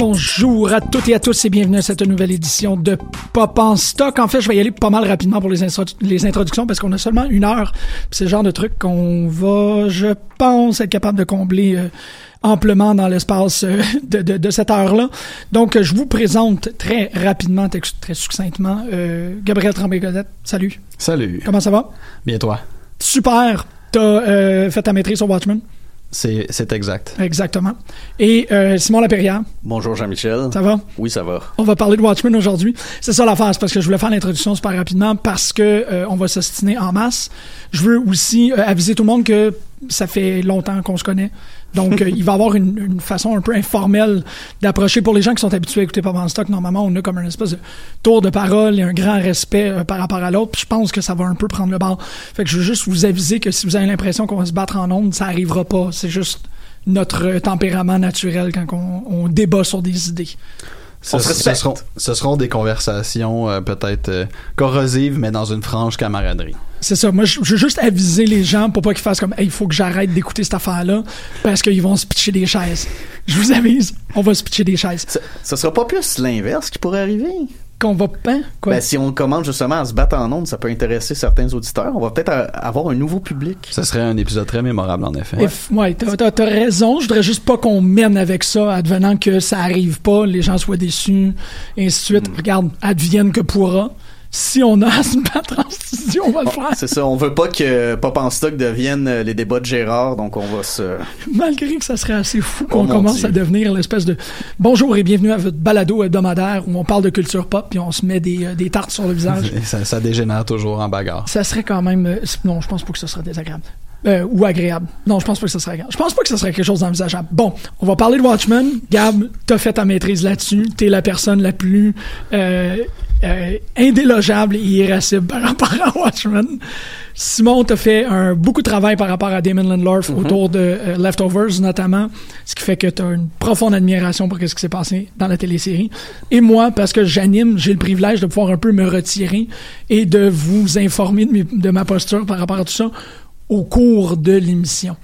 Bonjour à toutes et à tous et bienvenue à cette nouvelle édition de Pop en stock. En fait, je vais y aller pas mal rapidement pour les, les introductions parce qu'on a seulement une heure. C'est le genre de truc qu'on va, je pense, être capable de combler euh, amplement dans l'espace euh, de, de, de, cette heure-là. Donc, je vous présente très rapidement, très, très succinctement, euh, Gabriel Tremblay-Godette. Salut. Salut. Comment ça va? Bien toi? Super. T'as fait ta maîtrise sur Watchmen? C'est exact. Exactement. Et euh, Simon Lapierrière. Bonjour Jean-Michel. Ça va? Oui, ça va. On va parler de Watchmen aujourd'hui. C'est ça l'affaire, c'est parce que je voulais faire l'introduction super rapidement parce que euh, on va s'ostiner en masse. Je veux aussi euh, aviser tout le monde que ça fait longtemps qu'on se connaît. Donc, euh, il va avoir une, façon un peu informelle d'approcher pour les gens qui sont habitués à écouter Pop en stock. Normalement, on a comme un espèce de tour de parole et un grand respect euh, par rapport à l'autre. Je pense que ça va un peu prendre le bord. Fait que je veux juste vous aviser que si vous avez l'impression qu'on va se battre en ondes, ça arrivera pas. C'est juste notre tempérament naturel quand on, on débat sur des idées. Ce, ce, seront, ce, seront, des conversations euh, peut-être euh, corrosives, mais dans une franche camaraderie. C'est ça. Moi, je veux juste aviser les gens pour pas qu'ils fassent comme, hey, il faut que j'arrête d'écouter cette affaire-là parce qu'ils vont se pitcher des chaises. Je vous avise, on va se pitcher des chaises. Ce, ce sera pas plus l'inverse qui pourrait arriver? Qu'on va hein, quoi? Ben, si on commence justement à se battre en ondes, ça peut intéresser certains auditeurs. On va peut-être avoir un nouveau public. Ça serait un épisode très mémorable, en effet. Ouais, ouais t'as, t'as raison. Je voudrais juste pas qu'on mène avec ça, advenant que ça arrive pas, les gens soient déçus, et ainsi de suite. Mm. Regarde, advienne que pourra si on a à se battre en studio, on va le faire. C'est ça, on veut pas que Pop en stock devienne les débats de Gérard, donc on va se... Malgré que ça serait assez fou qu'on oh commence Dieu. à devenir l'espèce de... Bonjour et bienvenue à votre balado hebdomadaire où on parle de culture pop puis on se met des, euh, des tartes sur le visage. ça, ça dégénère toujours en bagarre. Ça serait quand même... Euh, non, je pense pas que ce serait désagréable. Euh, ou agréable. Non, je pense pas que ça serait agréable. Je pense pas que ça serait quelque chose d'envisageable. Bon, on va parler de Watchmen. Gab, t'as fait ta maîtrise là-dessus. T'es la personne la plus euh, indélogeable et irascible par rapport à Watchmen. Simon t'a fait un, beaucoup de travail par rapport à Damon Lindelof Mhm. mm -hmm. autour de euh, Leftovers notamment, ce qui fait que t'as une profonde admiration pour ce qui s'est passé dans la télésérie. Et moi, parce que j'anime, j'ai le privilège de pouvoir un peu me retirer et de vous informer de, mes, de ma posture par rapport à tout ça au cours de l'émission.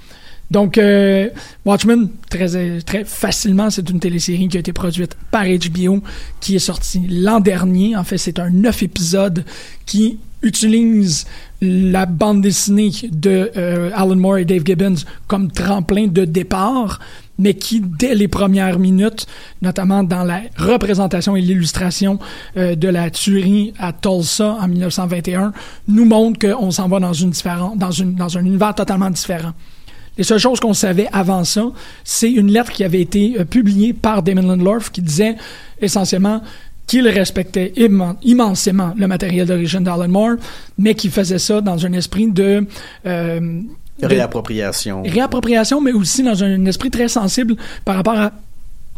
Donc, euh, Watchmen, très, facilement, c'est une télésérie qui a été produite par HBO, qui est sortie l'an dernier. En fait, c'est un neuf épisodes qui utilise la bande dessinée de euh, Alan Moore et Dave Gibbons comme tremplin de départ, mais qui, dès les premières minutes, notamment dans la représentation et l'illustration euh, de la tuerie à Tulsa en 1921, nous montre qu'on s'en va dans, une une, dans un univers totalement différent. Les seules choses qu'on savait avant ça, c'est une lettre qui avait été euh, publiée par Damon Lindelof qui disait essentiellement qu'il respectait immensément le matériel d'origine d'Alan Moore, mais qui faisait ça dans un esprit de... Euh, réappropriation. Réappropriation, mais aussi dans un esprit très sensible par rapport à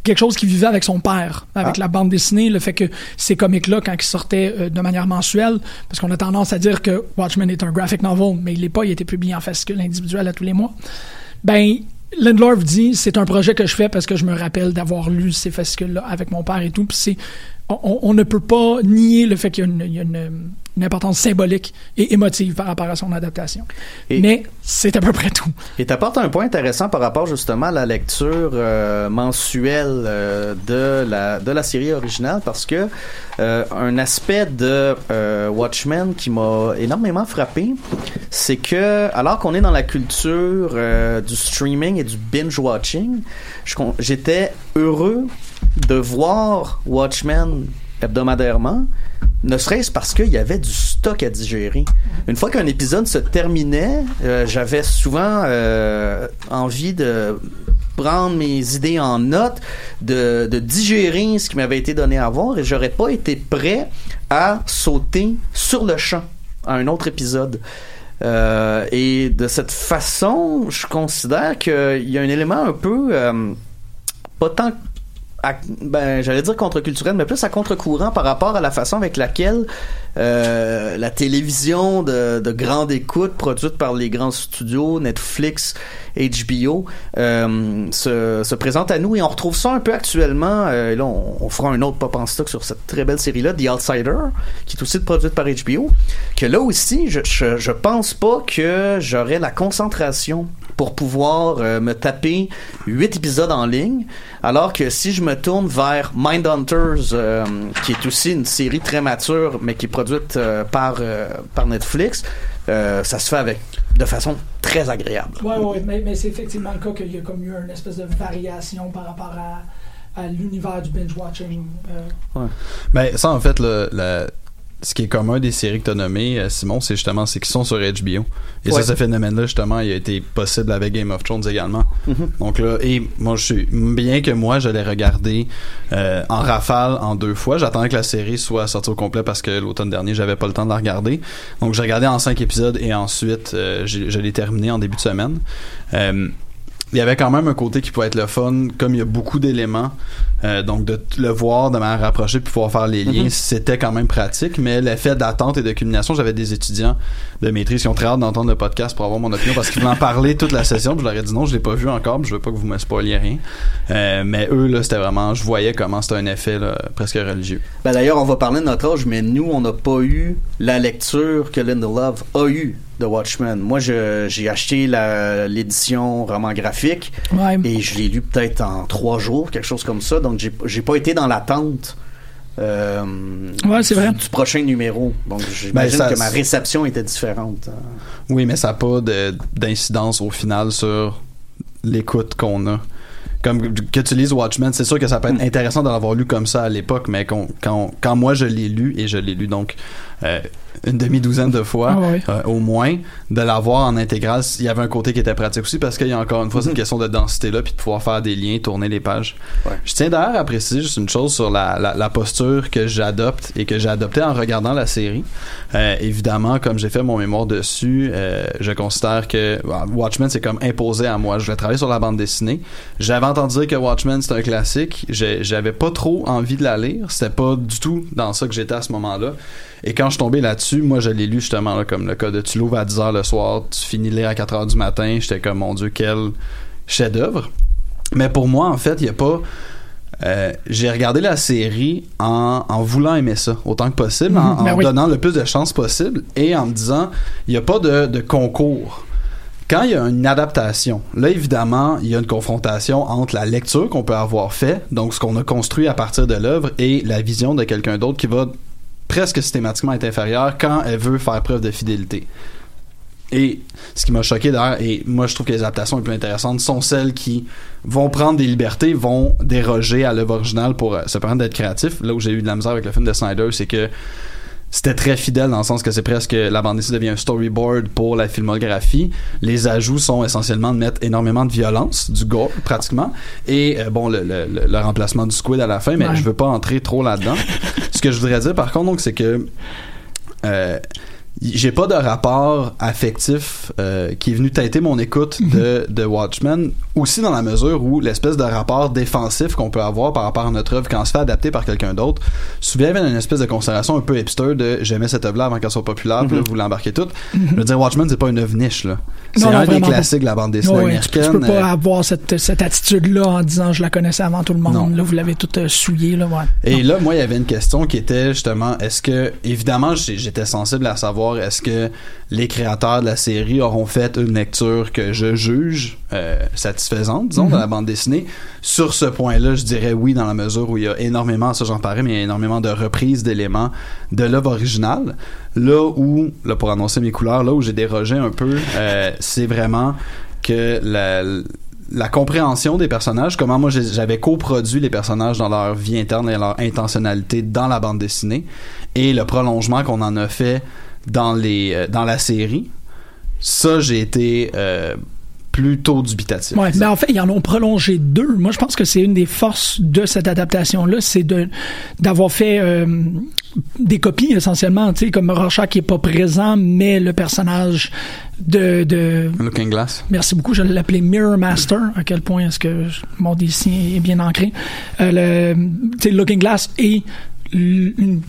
quelque chose qu'il vivait avec son père, avec ah. la bande dessinée, le fait que ces comics-là, quand ils sortaient euh, de manière mensuelle, parce qu'on a tendance à dire que Watchmen est un graphic novel, mais il n'est pas, il a été publié en fascicule individuel à tous les mois, ben Lindlorf dit c'est un projet que je fais parce que je me rappelle d'avoir lu ces fascicules-là avec mon père et tout. Puis c'est on, ne peut pas nier le fait qu'il y a une, importance symbolique et émotive par rapport à son adaptation. Mais c'est à peu près tout. Et tu apportes un point intéressant par rapport justement à la lecture euh, mensuelle euh, de, la, de la série originale parce que euh, un aspect de Watchmen qui m'a énormément frappé, c'est que alors qu'on est dans la culture du streaming et du binge-watching, j'étais heureux de voir Watchmen hebdomadairement, ne serait-ce parce qu'il y avait du stock à digérer. Une fois qu'un épisode se terminait, euh, j'avais souvent euh, envie de prendre mes idées en note, de, digérer ce qui m'avait été donné à voir et j'aurais pas été prêt à sauter sur le champ à un autre épisode. Euh, et de cette façon, je considère qu'il y a un élément un peu pas tant ben, j'allais dire contre-culturel, mais plus à contre-courant par rapport à la façon avec laquelle euh, la télévision de, grande écoute produite par les grands studios, Netflix, HBO, euh, se, se, présente à nous et on retrouve ça un peu actuellement. Euh, là, on, fera un autre pop en stock sur cette très belle série-là, The Outsider, qui est aussi produite par HBO. Que là aussi, je, pense pas que j'aurais la concentration pour pouvoir euh, me taper huit épisodes en ligne, alors que si je me tourne vers Mindhunters, euh, qui est aussi une série très mature, mais qui est produite par, par Netflix, ça se fait avec de façon très agréable. Oui, oui, mais, mais c'est effectivement le cas qu'il y a comme eu une espèce de variation par rapport à, à l'univers du binge-watching. Ouais. Ben, ça, en fait, le, la, ce qui est commun des séries que tu as nommées, euh, Simon, c'est justement c'est qu'ils sont sur HBO. Et ça, ce phénomène-là, justement, il a été possible avec Game of Thrones également. Mm-hmm. Donc là, et moi, je suis bien que moi, je l'ai regardé euh, en rafale en deux fois. J'attendais que la série soit sortie au complet parce que l'automne dernier, j'avais pas le temps de la regarder. Donc, j'ai regardé en cinq épisodes et ensuite, euh, je l'ai terminé en début de semaine il y avait quand même un côté qui pouvait être le fun, comme il y a beaucoup d'éléments, euh, donc de le voir de manière rapprochée puis pouvoir faire les liens, mhm. c'était quand même pratique, mais l'effet d'attente et de culmination, j'avais des étudiants de maîtrise qui ont très hâte d'entendre le podcast pour avoir mon opinion parce qu'ils voulaient en parler toute la session, puis je leur ai dit non, je l'ai pas vu encore, je veux pas que vous me spoiliez rien. Euh, mais eux là, c'était vraiment, je voyais comment c'était un effet là, presque religieux. Ben d'ailleurs, on va parler de notre âge, mais nous, on n'a pas eu la lecture que Linda Love a eue de Watchmen. Moi, j'ai acheté l'édition roman graphique et je l'ai lu peut-être en trois jours, quelque chose comme ça. Donc, j'ai pas été dans l'attente. Euh, du, du, prochain numéro. Donc, j'imagine ben, que ma réception était différente. Oui, mais ça n'a pas d'incidence au final sur l'écoute qu'on a comme que tu lises Watchmen, c'est sûr que ça peut être intéressant de l'avoir lu comme ça à l'époque, mais quand, quand, moi je l'ai lu, et je l'ai lu donc euh, une demi-douzaine de fois ah euh, au moins, de l'avoir en intégrale, il y avait un côté qui était pratique aussi parce qu'il y a encore une fois cette mhm. question de densité là, puis de pouvoir faire des liens, tourner les pages. Je tiens d'ailleurs à préciser juste une chose sur la, la, posture que j'adopte et que j'ai adoptée en regardant la série. Euh, évidemment, comme j'ai fait mon mémoire dessus, je considère que Watchmen c'est comme imposé à moi. Je vais travailler sur la bande dessinée. J'avais entendu dire que Watchmen c'est un classique. J'avais pas trop envie de la lire. C'était pas du tout dans ça que j'étais à ce moment-là. Et quand je suis tombé là-dessus, moi je l'ai lu justement là, comme le cas de tu l'ouvres à 10h le soir, tu finis de lire à 4h du matin. J'étais comme mon Dieu, quel chef-d'œuvre. Mais pour moi, en fait, il n'y a pas. Euh, j'ai regardé la série en, en, voulant aimer ça autant que possible, en, mhm. ben donnant le plus de chances possible et en me disant il n'y a pas de, de concours Quand il y a une adaptation, là évidemment, il y a une confrontation entre la lecture qu'on peut avoir fait, donc ce qu'on a construit à partir de l'œuvre, et la vision de quelqu'un d'autre qui va presque systématiquement être inférieure quand elle veut faire preuve de fidélité. Et ce qui m'a choqué d'ailleurs, et moi je trouve que les adaptations les plus intéressantes sont celles qui vont prendre des libertés, vont déroger à l'œuvre originale pour euh, se permettre d'être créatif. Là où j'ai eu de la misère avec le film de Snyder, c'est que c'était très fidèle dans le sens que c'est presque la bande dessinée devient un storyboard pour la filmographie. Les ajouts sont essentiellement de mettre énormément de violence, du gore pratiquement, et euh, bon le, le- le- le remplacement du squid à la fin, mais Ouais. je veux pas entrer trop là-dedans. Ce que je voudrais dire par contre donc c'est que euh, j'ai pas de rapport affectif euh, qui est venu tâter mon écoute de, de Watchmen, aussi dans la mesure où l'espèce de rapport défensif qu'on peut avoir par rapport à notre œuvre quand on se fait adapter par quelqu'un d'autre, souvent une espèce de considération un peu hipster de j'aimais cette œuvre-là avant qu'elle soit populaire, puis là vous l'embarquez toute. Je veux dire, Watchmen, c'est pas une œuvre niche, là. C'est un des classiques de la bande dessinée Ouais, tu, peux- tu américaine. peux pas euh, avoir cette, cette attitude-là en disant je la connaissais avant tout le monde. Non. Là, vous l'avez tout euh, souillé. Là, ouais. Et là, moi, il y avait une question qui était justement, est-ce que, évidemment, j'étais sensible à savoir, est-ce que les créateurs de la série auront fait une lecture que je juge euh, satisfaisante, disons, de la bande dessinée. Sur ce point-là, je dirais oui, dans la mesure où il y a énormément, ça j'en parlais, mais il y a énormément de reprises d'éléments de l'œuvre originale. Là où, là pour annoncer mes couleurs, là où j'ai dérogé un peu, euh, c'est vraiment que la, la compréhension des personnages, comment moi j'avais coproduit les personnages dans leur vie interne et leur intentionnalité dans la bande dessinée, et le prolongement qu'on en a fait dans les euh, dans la série, ça j'ai été euh, plutôt dubitatif. Ouais, mais en fait, ils en ont prolongé deux. Moi, je pense que c'est une des forces de cette adaptation-là, c'est de d'avoir fait euh, des copies essentiellement, tu sais, comme Rorschach qui est pas présent, mais le personnage de, de Looking Glass. Merci beaucoup. Je l'appelais Mirror Master. À quel point est-ce que mon dessin est bien ancré. Euh, le, Looking Glass et une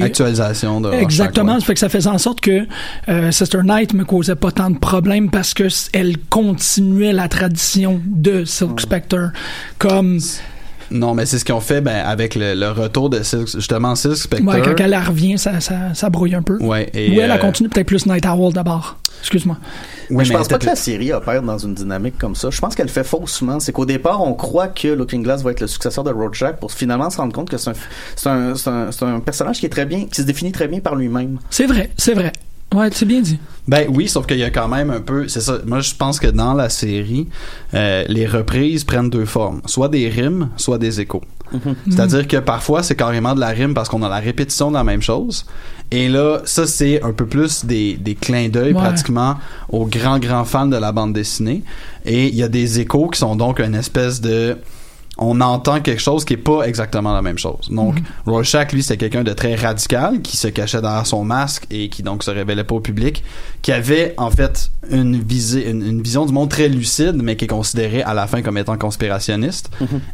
Actualisation de Rorschach, Exactement, ça fait que ça faisait en sorte que euh, Sister Night me causait pas tant de problèmes parce que elle continuait la tradition de Silk Spectre comme Non, mais c'est ce qu'ils ont fait ben, avec le, le retour de Silk, justement Silk Spectre. ouais, quand elle revient ça, ça, ça brouille un peu. Ouais, et, Ou elle a euh, continué peut-être plus Night Owl d'abord. Excuse-moi. Oui, Mais je mais pense pas que la série opère dans une dynamique comme ça. Je pense qu'elle fait faussement. C'est qu'au départ, on croit que Looking Glass va être le successeur de Rorschach pour finalement se rendre compte que c'est un, c'est un, c'est un, c'est un personnage qui est très bien, qui se définit très bien par lui-même. C'est vrai, c'est vrai. Ouais, c'est bien dit. Ben oui, sauf qu'il y a quand même un peu, c'est ça. Moi, je pense que dans la série, euh, les reprises prennent deux formes, soit des rimes, soit des échos. C'est-à-dire que parfois c'est carrément de la rime parce qu'on a la répétition de la même chose. Et là, ça c'est un peu plus des, des clins d'œil Ouais. pratiquement aux grands grands fans de la bande dessinée. Et il y a des échos qui sont donc une espèce de on entend quelque chose qui est pas exactement la même chose. Donc, Rorschach, lui, c'est quelqu'un de très radical qui se cachait derrière son masque et qui donc se révélait pas au public, qui avait en fait une, visée, une, une vision du monde très lucide, mais qui est considéré à la fin comme étant conspirationniste.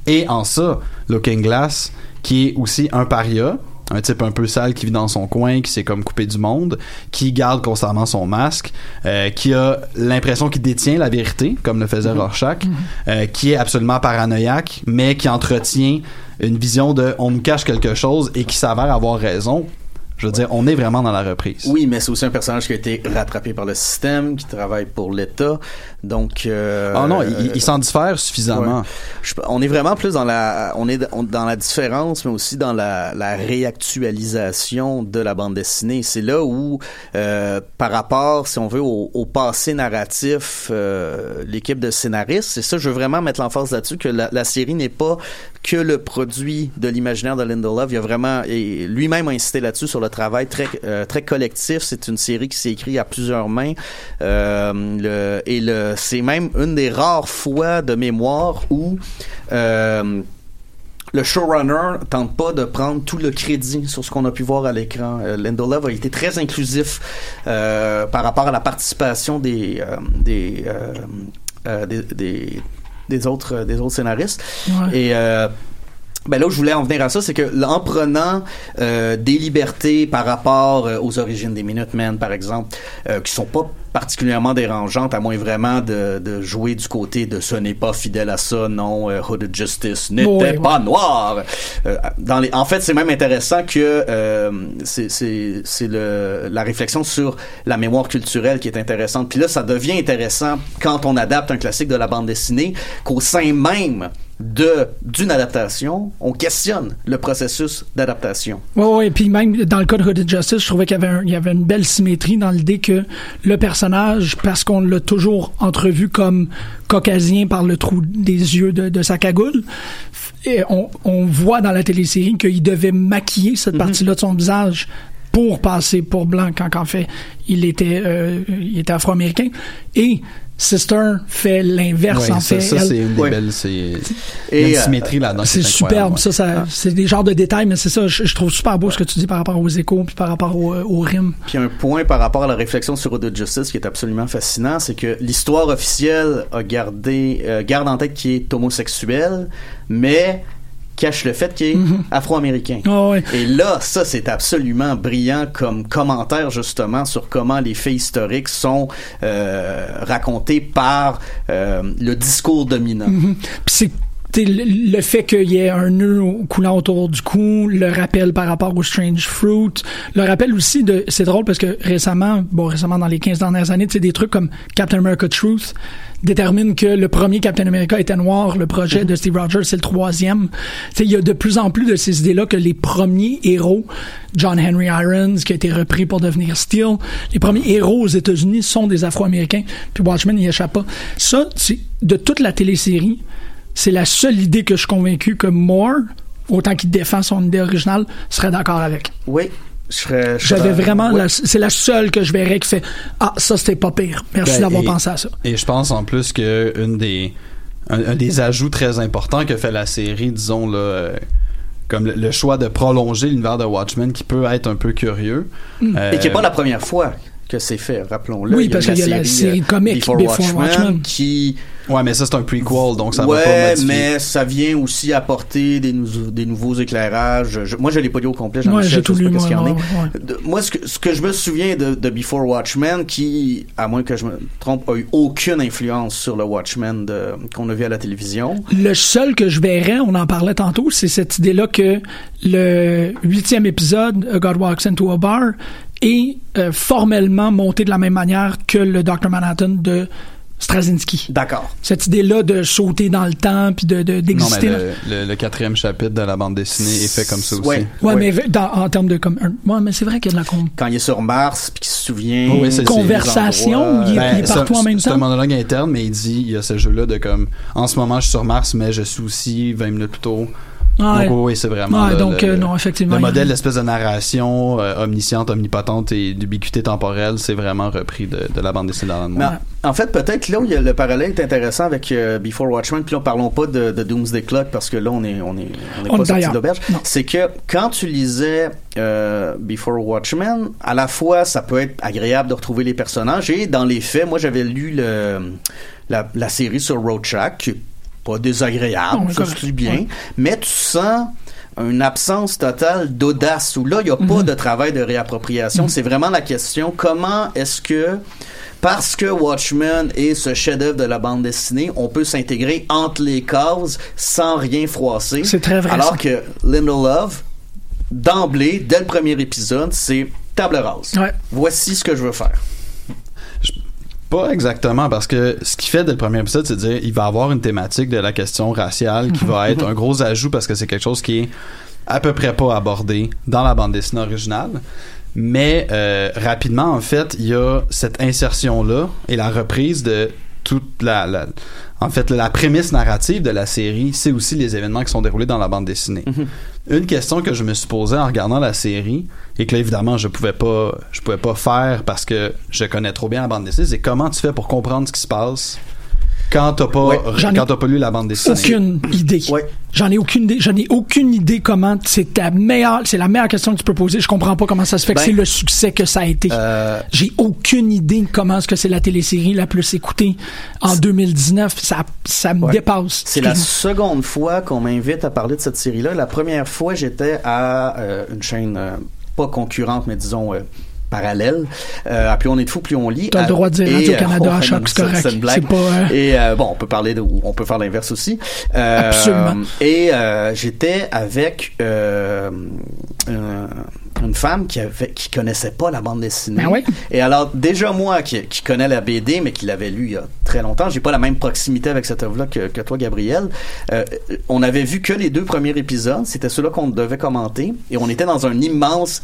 Et en ça, Looking Glass, qui est aussi un paria, un type un peu sale qui vit dans son coin, qui s'est comme coupé du monde, qui garde constamment son masque, euh, qui a l'impression qu'il détient la vérité, comme le faisait Rorschach, euh, qui est absolument paranoïaque, mais qui entretient une vision de on nous cache quelque chose et qui s'avère avoir raison. Je veux dire, on est vraiment dans la reprise. Oui, mais c'est aussi un personnage qui a été rattrapé par le système, qui travaille pour l'État. Donc, euh, Ah non, il, il s'en diffère suffisamment. Ouais. Je- on est vraiment plus dans la, on est on- dans la différence, mais aussi dans la, la réactualisation de la bande dessinée. C'est là où, euh, par rapport, si on veut, au, au passé narratif, euh, l'équipe de scénaristes, c'est ça, je veux vraiment mettre l'emphase là-dessus que la, la série n'est pas que le produit de l'imaginaire de Lindelof. Il y a vraiment, lui-même a insisté là-dessus sur le travail très euh, très collectif. C'est une série qui s'est écrite à plusieurs mains. Euh, et le, c'est même une des rares fois de mémoire où euh, le showrunner tente pas de prendre tout le crédit sur ce qu'on a pu voir à l'écran. Euh, Lindelof a été très inclusif par rapport à la participation des, des des autres des autres scénaristes Ouais. et euh, Ben là où je voulais en venir à ça, c'est que en prenant euh, des libertés par rapport euh, aux origines des Minutemen, par exemple, euh, qui sont pas particulièrement dérangeantes, à moins vraiment de, de jouer du côté de ce n'est pas fidèle à ça, non, euh, Hooded Justice n'était Oui, oui. pas noir. Euh, dans les, en fait, c'est même intéressant que euh, c'est la réflexion sur la mémoire culturelle qui est intéressante. Puis là, ça devient intéressant quand on adapte un classique de la bande dessinée, qu'au sein même de d'une adaptation, on questionne le processus d'adaptation. Oui, oui, puis même dans le cas de Hooded Justice, je trouvais qu'il y avait, un- il y avait une belle symétrie dans l'idée que le personnage, parce qu'on l'a toujours entrevu comme caucasien par le trou des yeux de, de sa cagoule, et on, on voit dans la télésérie qu'il devait maquiller cette partie-là de son visage pour passer pour blanc quand en fait il était euh, il était afro-américain. Et Sister fait l'inverse Ouais, en ça, fait ça, c'est une des Ouais. belles. C'est une euh, symétrie là-dedans. qui c'est superbe, ouais. ça, ça c'est des genres de détails, mais c'est ça, je, je trouve super beau ce que tu dis par rapport aux échos puis par rapport au, euh, au rimes. Puis un point par rapport à la réflexion sur Road Justice qui est absolument fascinant, c'est que l'histoire officielle a gardé euh, garde en tête qu'il est homosexuel, mais cache le fait qu'il est afro-américain. Ah. Et là, ça c'est absolument brillant comme commentaire justement sur comment les faits historiques sont euh, racontés par euh, le discours dominant. Mhm. Puis c'est t'sais, le, fait qu'il y ait un nœud coulant autour du cou, le rappel par rapport au Strange Fruit, le rappel aussi de... C'est drôle parce que récemment, bon, récemment dans les 15 dernières années, tu sais, des trucs comme Captain America Truth déterminent que le premier Captain America était noir, le projet de Steve Rogers, c'est le troisième. Tu sais, il y a de plus en plus de ces idées-là que les premiers héros, John Henry Irons, qui a été repris pour devenir Steel, les premiers héros aux États-Unis sont des Afro-Américains, puis Watchmen n'y échappe pas. Ça, c'est de toute la télésérie, c'est la seule idée que je suis convaincu que Moore, autant qu'il défend son idée originale, serait d'accord avec. Oui, je serais. je J'avais serais- vraiment, ouais. la- c'est la seule que je verrais qui fait Ah, ça c'était pas pire. Merci Ben, d'avoir et- pensé à ça. Et je pense en plus que une des un, un des ajouts très importants que fait la série, disons là, euh, comme le, le choix de prolonger l'univers de Watchmen, qui peut être un peu curieux. Et qui n'est Euh, pas la première fois que c'est fait, rappelons-le. Oui, parce qu'il y a la série de comics Before, Before Watchmen, Watchmen. qui Ouais, mais ça c'est un prequel, donc ça va pas ouais, modifier. mais ça vient aussi apporter des, nou- des nouveaux éclairages. Je- moi, je l'ai pas lu au complet. Jean Ouais, j'ai tout sais lu, pas qu'est-ce moi, qu'il y en ouais, est. De- moi, ce que, ce que je me souviens de, de Before Watchmen, qui, à moins que je me trompe, a eu aucune influence sur le Watchmen qu'on a vu à la télévision. Le seul que je verrais, on en parlait tantôt, c'est cette idée-là que le huitième épisode, A God Walks Into a Bar, est euh, formellement monté de la même manière que le Dr. Manhattan de Straczynski. D'accord. Cette idée-là de sauter dans le temps puis de de- d'exister. là. le, le- le quatrième chapitre de la bande dessinée est fait comme ça aussi. Ouais. Ouais, mais dans- en termes de comme ouais, mais c'est vrai qu'il y a de la con- Quand il est sur Mars, puis qu'il se souvient. Oui, c'est- conversation. des il est, endroits. il est c'est partout un- en même C'est un temps. monologue interne, mais il dit il y a ce jeu-là de comme en ce moment je suis sur Mars, mais je suis aussi 20 minutes plus tôt. Ouais. Donc, oui, c'est vraiment. Ouais, là, donc, le, euh, non, effectivement, Le modèle, l'espèce de narration euh, omnisciente, omnipotente et d'ubiquité temporelle, c'est vraiment repris de, de la bande dessinée dans Mais en- en fait, peut-être là où il y a le parallèle est intéressant avec euh, Before Watchmen, puis là, parlons pas de, de Doomsday Clock parce que là, on est, on est, on est On pas sorti d'auberge. C'est que quand tu lisais euh, Before Watchmen, à la fois, ça peut être agréable de retrouver les personnages et dans les faits, moi, j'avais lu le, la, la série sur Rorschach, qui est pas désagréable, Non, ça se lit bien, Ouais. mais tu sens une absence totale d'audace où là il n'y a pas de travail de réappropriation c'est vraiment la question comment est-ce que parce que Watchmen est ce chef-d'œuvre de la bande dessinée, on peut s'intégrer entre les cases sans rien froisser? C'est très vrai, Alors ça. que Love, d'emblée, dès le premier épisode, c'est table rase. Ouais. Voici ce que je veux faire. Pas exactement, parce que ce qui fait dès le premier épisode, c'est dire il va avoir une thématique de la question raciale qui va être un gros ajout parce que c'est quelque chose qui est à peu près pas abordé dans la bande dessinée originale. Mais euh, rapidement, en fait, il y a cette insertion-là et la reprise de toute la, la- en fait, la prémisse narrative de la série, c'est aussi les événements qui sont déroulés dans la bande dessinée. Une question que je me suis posée en regardant la série et que là évidemment je pouvais pas je pouvais pas faire parce que je connais trop bien la bande dessinée, c'est comment tu fais pour comprendre ce qui se passe? Quand t'as pas, Ouais. Quand t'as pas lu la bande dessinée. aucune idée. Ouais. J'en ai aucune idée. J'en ai aucune idée comment c'est ta meilleure, c'est la meilleure question que tu peux poser. Je comprends pas comment ça se fait que Ben, c'est le succès que ça a été. Euh, J'ai aucune idée comment est-ce que c'est la télésérie la plus écoutée en 2019. Ça, ça me Ouais. dépasse. C'est la seconde fois qu'on m'invite à parler de cette série-là. La première fois, j'étais à euh, une chaîne euh, pas concurrente, mais disons parallèle. Euh, plus on est de fou, plus on lit. T'as le droit de dire Radio-Canada euh, à choc, c'est correct. C'est pas, euh, Et euh, bon, on peut parler de, on peut faire l'inverse aussi. Euh, Absolument. Et euh, j'étais avec euh, une femme qui avait, qui connaissait pas la bande dessinée. Ben ouais. Et alors déjà moi qui, qui connais la BD mais qui l'avait lu il y a très longtemps, j'ai pas la même proximité avec cette œuvre-là que, que toi Gabriel. Euh, on avait vu que les deux premiers épisodes, c'était ceux-là qu'on devait commenter et on était dans un immense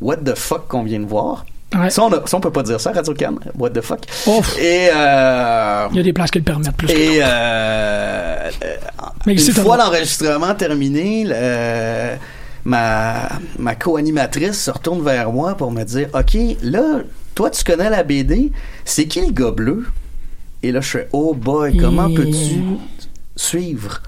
what the fuck qu'on vient de voir. Ouais. Ça, on a- ça, on peut pas dire ça, Radio Can. What the fuck. Ouf. Et euh, Il y a des places qui le permettent plus. et euh, euh, Mais une fois l'enregistrement terminé, le- ma, ma co-animatrice se retourne vers moi pour me dire OK, là, toi, tu connais la BD, c'est qui le gars bleu? Et là, je fais Oh boy, comment Et- peux-tu suivre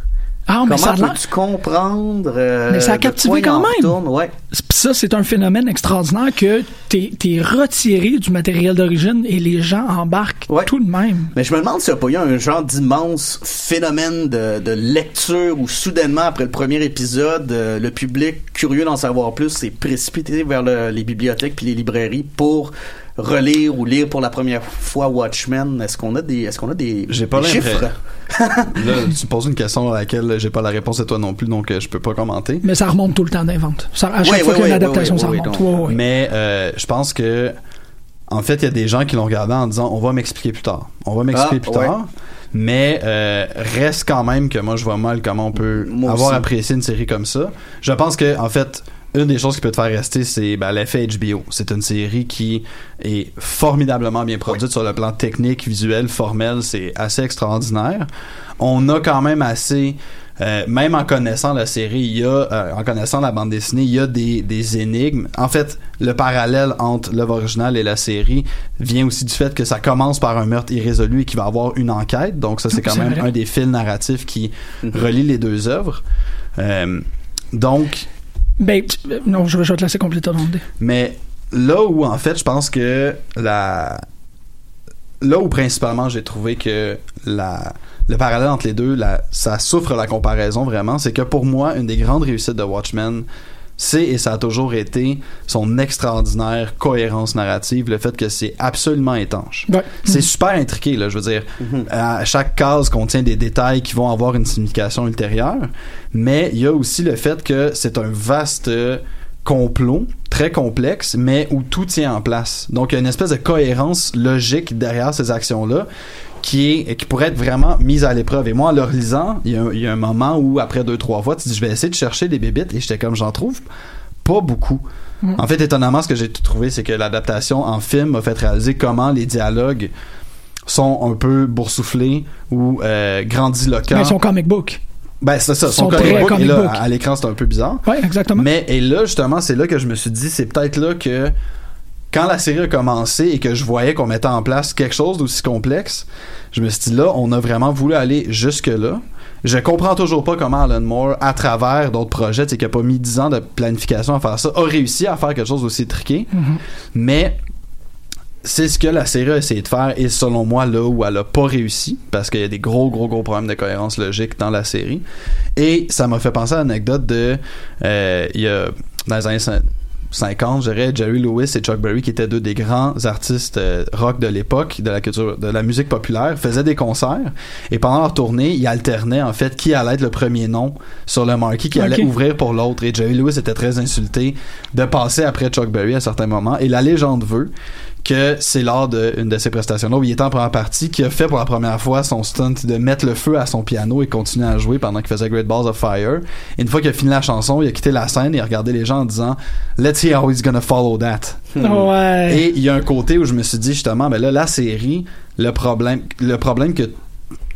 Ah, mais ça a Comment l'air. peux-tu comprendre euh, Mais ça a de captivé quoi il en quand même. retourne? Ouais. Pis ça, c'est un phénomène extraordinaire que t'es es retiré du matériel d'origine et les gens embarquent Ouais. tout de même. Mais je me demande s'il n'y a pas eu un genre d'immense phénomène de, de lecture où soudainement, après le premier épisode, euh, le public, curieux d'en savoir plus, s'est précipité vers le- les bibliothèques puis les librairies pour relire ou lire pour la première fois Watchmen. Est-ce qu'on a des, est-ce qu'on a des, J'ai pas des chiffres? Là, tu poses une question à laquelle j'ai pas la réponse à toi non plus, donc euh, je peux pas commenter. Mais ça remonte tout le temps d'invente. À chaque fois ouais, qu'il y a une ouais, adaptation, ça remonte. donc. Mais euh, je pense que en fait, il y a des gens qui l'ont regardé en disant on va m'expliquer plus tard. On va m'expliquer Ah, plus ouais. tard. Mais euh, reste quand même que moi je vois mal comment on peut Moi avoir aussi. apprécié une série comme ça. Je pense que en fait une des choses qui peut te faire rester, c'est ben, l'effet HBO. C'est une série qui est formidablement bien produite sur le plan technique, visuel, formel. C'est assez extraordinaire. On a quand même assez euh, même en connaissant la série, il y a, euh, en connaissant la bande dessinée, il y a des, des énigmes. En fait, le parallèle entre l'œuvre originale et la série vient aussi du fait que ça commence par un meurtre irrésolu et qu'il va avoir une enquête. Donc ça, c'est quand même vrai. un des fils narratifs qui relie les deux œuvres. Euh, donc, Ben, non, je vais, te laisser compléter ton mais là où, en fait, je pense que la. Là où principalement j'ai trouvé que la, le parallèle entre les deux, ça souffre la comparaison vraiment, c'est que pour moi, une des grandes réussites de Watchmen, c'est et ça a toujours été son extraordinaire cohérence narrative, le fait que c'est absolument étanche. Ouais. C'est super intriqué, là, je veux dire. À chaque case contient des détails qui vont avoir une signification ultérieure, mais il y a aussi le fait que c'est un vaste complot très complexe, mais où tout tient en place. Donc, il y a une espèce de cohérence logique derrière ces actions-là qui est qui pourrait être vraiment mise à l'épreuve. Et moi, en le relisant, il y, a un- il y a un moment où, après deux, trois fois, tu dis, je vais essayer de chercher des bébites, et j'étais comme, j'en trouve pas beaucoup. En fait, étonnamment, ce que j'ai trouvé, c'est que l'adaptation en film m'a fait réaliser comment les dialogues sont un peu boursouflés ou euh, grandiloquents. Mais son comic book. Ben, c'est ça. Son comic book, comic et là, book. à, à l'écran, c'est un peu bizarre. Oui, exactement. Mais, et là, justement, c'est là que je me suis dit, c'est peut-être là que quand la série a commencé et que je voyais qu'on mettait en place quelque chose d'aussi complexe, je me suis dit là, on a vraiment voulu aller jusque-là. Je comprends toujours pas comment Alan Moore, à travers d'autres projets, qui a pas mis 10 ans de planification à faire ça, a réussi à faire quelque chose d'aussi triqué. Mais c'est ce que la série a essayé de faire et selon moi là où elle a pas réussi parce qu'il y a des gros gros gros problèmes de cohérence logique dans la série et ça m'a fait penser à l'anecdote de euh, il y a dans les années 50 je dirais Jerry Lewis et Chuck Berry qui étaient deux des grands artistes euh, rock de l'époque de la culture de la musique populaire faisaient des concerts. Et pendant leur tournée ils alternaient en fait qui allait être le premier nom sur le marquee qui allait ouvrir pour l'autre. Et Jerry Lewis était très insulté de passer après Chuck Berry à certains moments. Et la légende veut que c'est lors d'une de ses prestations-là où il était en première partie qui a fait pour la première fois son stunt de mettre le feu à son piano et continuer à jouer pendant qu'il faisait Great Balls of Fire. Et une fois qu'il a fini la chanson, il a quitté la scène et a regardé les gens en disant Let's see how he's gonna follow that. Ouais. Et il y a un côté où je me suis dit justement, ben là, la série, le problème, le problème que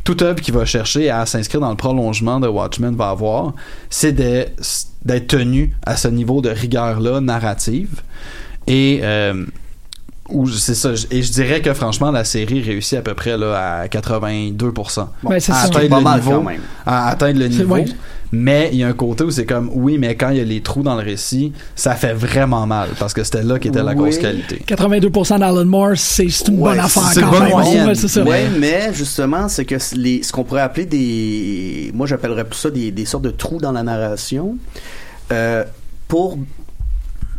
toute œuvre qui va chercher à s'inscrire dans le prolongement de Watchmen va avoir, c'est de- d'être tenu à ce niveau de rigueur-là narrative. Et euh, Ou c'est ça. Et je dirais que franchement, la série réussit à peu près là, à 82%. Ben, c'est à ça. atteindre Pas le mal, niveau. quand même. À atteindre le niveau. Mais il y a un côté où c'est comme, oui, mais quand il y a les trous dans le récit, ça fait vraiment mal. Parce que c'était là qui était la Oui. grosse qualité. 82% d'Alan Moore, c'est une Ouais, bonne affaire c'est quand même. moyenne. Ouais, c'est ça. Ouais, mais justement, c'est que les, ce qu'on pourrait appeler des, moi j'appellerais plus ça des, des sortes de trous dans la narration, euh, pour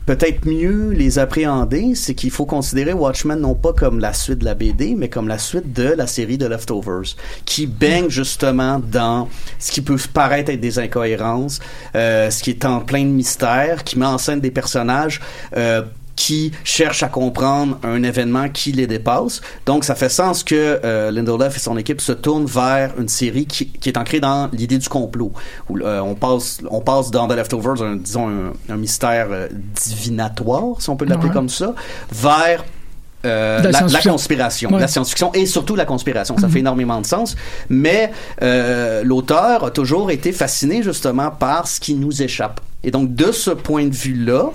peut-être mieux les appréhender, c'est qu'il faut considérer Watchmen non pas comme la suite de la BD, mais comme la suite de la série de Leftovers, qui baigne justement dans ce qui peut paraître être des incohérences, euh, ce qui est en plein de mystères, qui met en scène des personnages. Euh, qui cherchent à comprendre un événement qui les dépasse. Donc, ça fait sens que euh, Lindelof et son équipe se tournent vers une série qui, qui est ancrée dans l'idée du complot. Où euh, on passe, on passe dans The Leftovers, un, disons un, un mystère euh, divinatoire, si on peut l'appeler Ouais. comme ça, vers euh, la la, la science-fiction. conspiration, Ouais. la science-fiction et surtout la conspiration. Ça fait énormément de sens. Mais euh, l'auteur a toujours été fasciné justement par ce qui nous échappe. Et donc de ce point de vue-là,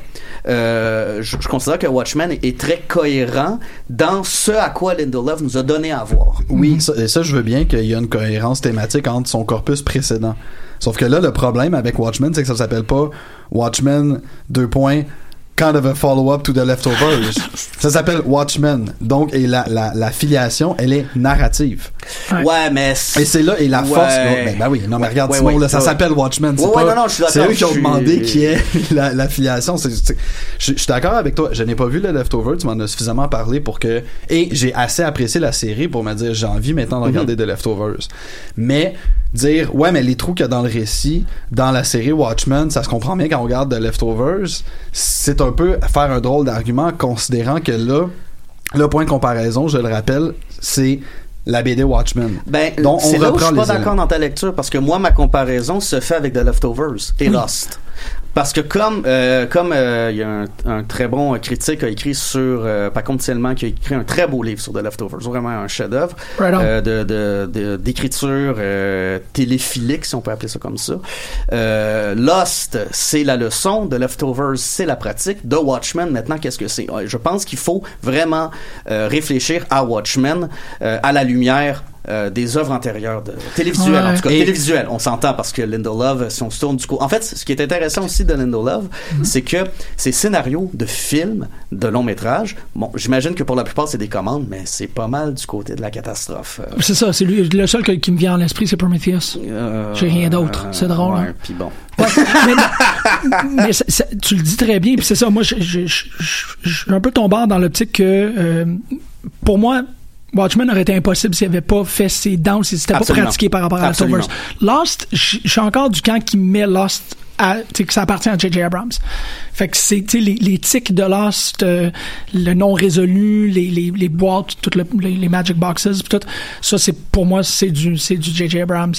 euh, je, considère que Watchmen est, très cohérent dans ce à quoi Lindelof nous a donné à voir. Oui, et ça, je veux bien qu'il y a une cohérence thématique entre son corpus précédent. Sauf que là, le problème avec Watchmen, c'est que ça s'appelle pas Watchmen, deux points, kind of a follow-up to the leftovers. ça s'appelle Watchmen. Donc, et la, la, la filiation, elle est narrative. Ouais. Ouais, mais Et c'est là, et la Ouais. force, là, ben, ben oui, non, mais Ouais, regarde, ouais, ouais, là, ça ouais. s'appelle Watchmen. C'est Ouais, ouais, pas- non, non, je suis c'est d'accord, eux qui ont suis- demandé qui est la, la filiation. Je, je suis d'accord avec toi. Je n'ai pas vu le Leftover. Tu m'en as suffisamment parlé pour que, et j'ai assez apprécié la série pour me dire, j'ai envie maintenant de regarder The Leftovers. Mais, dire, ouais, mais les trous qu'il y a dans le récit, dans la série Watchmen, ça se comprend bien quand on regarde The Leftovers. C'est un peu faire un drôle d'argument considérant que là, le point de comparaison, je le rappelle, c'est la BD Watchmen. Ben, Donc, on c'est là où je suis pas d'accord dans ta lecture parce que moi, ma comparaison se fait avec The Leftovers et Lost. Parce que comme euh, comme euh, il y a un, un très bon critique a écrit sur euh, contre Tillman qui a écrit un très beau livre sur The Leftovers, vraiment un chef-d'œuvre Right euh, de d'écriture euh, téléphilique si on peut appeler ça comme ça. Euh, Lost, c'est la leçon, The Leftovers, c'est la pratique. The Watchmen, maintenant, qu'est-ce que c'est? Je pense qu'il faut vraiment euh, réfléchir à Watchmen euh, à la lumière euh, des œuvres antérieures de télévisuelles Ouais. en tout cas Et- télévisuelles on s'entend parce que Lindelof si on se tourne du coup en fait ce qui est intéressant aussi de Lindelof Mhm. c'est que ces scénarios de films de long métrage bon j'imagine que pour la plupart c'est des commandes mais c'est pas mal du côté de la catastrophe Euh, C'est ça, c'est lui- le seul que- qui me vient à l'esprit, c'est Prometheus. euh, J'ai rien d'autre. C'est drôle, ouais, hein. puis bon Ouais, mais mais ça- ça- tu le dis très bien, puis c'est ça. Moi, je suis un peu tombant dans l'optique que, euh, pour moi, Watchmen aurait été impossible s'il avait pas fait ses dents, si c'était pas pratiqué par rapport à. Leftovers. Lost, je suis encore du camp qui met Lost à, que ça appartient à J.J. Abrams. Fait que c'est, tu sais, les, les tics de Lost, euh, le non résolu, les, les, les boîtes, toutes le- les, les magic boxes, tout, ça, c'est, pour moi, c'est du, c'est du J.J. Abrams.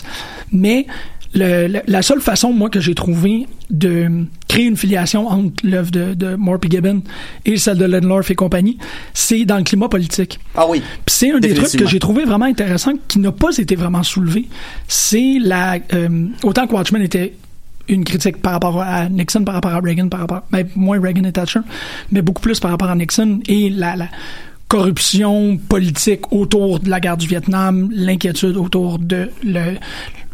Mais, le, le- la seule façon, moi, que j'ai trouvé de créer une filiation entre l'œuvre de, de P. Gibbon et celle de Lindelof et compagnie, c'est dans le climat politique. ah oui Puis c'est un des trucs que j'ai trouvé vraiment intéressant qui n'a pas été vraiment soulevé. C'est la euh, autant que Watchmen était une critique par rapport à Nixon, par rapport à Reagan, par rapport ben, moins Reagan et Thatcher, mais beaucoup plus par rapport à Nixon et la, la corruption politique autour de la guerre du Vietnam, l'inquiétude autour de le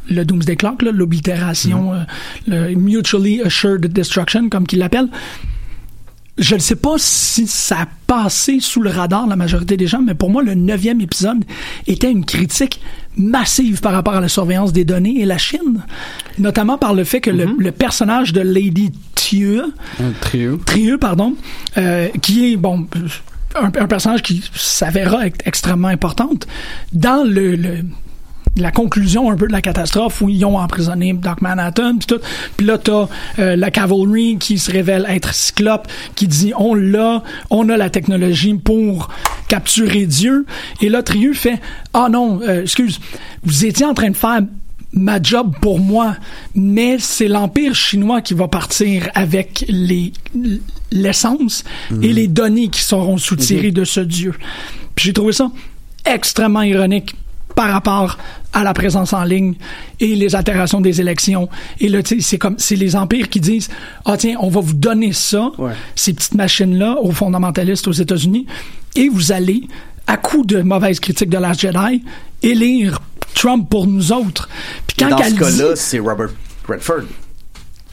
le Doomsday Clock, l'oblitération, euh, le Mutually Assured Destruction, comme qu'ils l'appellent je ne sais pas si ça a passé sous le radar la majorité des gens, mais pour moi, le neuvième épisode était une critique massive par rapport à la surveillance des données et la Chine, notamment par le fait que le, le personnage de Lady Thieu, trio. Trieux, pardon, euh, qui est, bon, un, un personnage qui s'avéra extrêmement importante dans le, le- la conclusion un peu de la catastrophe où ils ont emprisonné Doc Manhattan puis tout. Puis là t'as euh, la cavalry qui se révèle être Cyclope qui dit on l'a on a la technologie pour capturer Dieu. Et là Trieux fait ah non euh, excuse vous étiez en train de faire ma job pour moi, mais c'est l'empire chinois qui va partir avec les l'essence et les données qui seront soutirées de ce dieu. J'ai trouvé ça extrêmement ironique par rapport à la présence en ligne et les altérations des élections. Et là, c'est comme, c'est les empires qui disent, ah tiens, on va vous donner ça, Ouais. ces petites machines-là, aux fondamentalistes aux États-Unis, et vous allez, à coup de mauvaises critiques de Last Jedi, élire Trump pour nous autres. Puis quand Dans ce cas-là, c'est Robert Redford.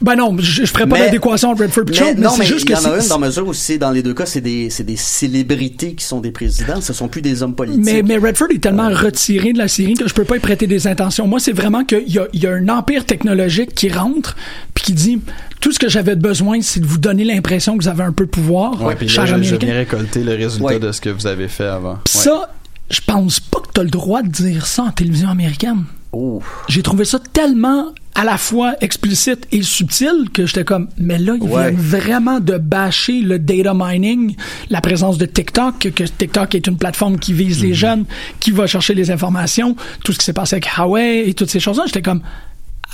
Ben non, je, je ferais pas d'adéquation entre Redford et Mais, Trump, mais, non, c'est mais juste il que y en a une dans mesure où c'est dans les deux cas, c'est des, c'est des célébrités qui sont des présidents. Ce sont plus des hommes politiques. Mais, mais Redford est tellement retiré de la série que je peux pas y prêter des intentions. Moi, c'est vraiment qu'il y a, il y a un empire technologique qui rentre puis qui dit tout ce que j'avais besoin, c'est de vous donner l'impression que vous avez un peu de pouvoir. Ouais, puis là, je, viens récolter le résultat Ouais. de ce que vous avez fait avant. Ouais. ça, je pense pas que tu as le droit de dire ça en télévision américaine. Oh. J'ai trouvé ça tellement à la fois explicite et subtil que j'étais comme mais là ils Ouais. viennent vraiment de bâcher le data mining la présence de TikTok que TikTok est une plateforme qui vise Mhm. les jeunes qui va chercher les informations tout ce qui s'est passé avec Huawei et toutes ces choses là j'étais comme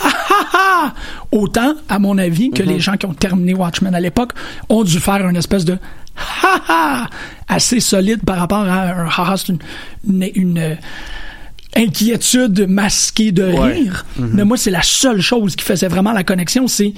ah, ah, ah! autant à mon avis Mhm. que les gens qui ont terminé Watchmen à l'époque ont dû faire une espèce de ha ha assez solide par rapport à un ha une, une, une, inquiétude masquée de Ouais. rire. Mais moi, c'est la seule chose qui faisait vraiment la connexion, c'est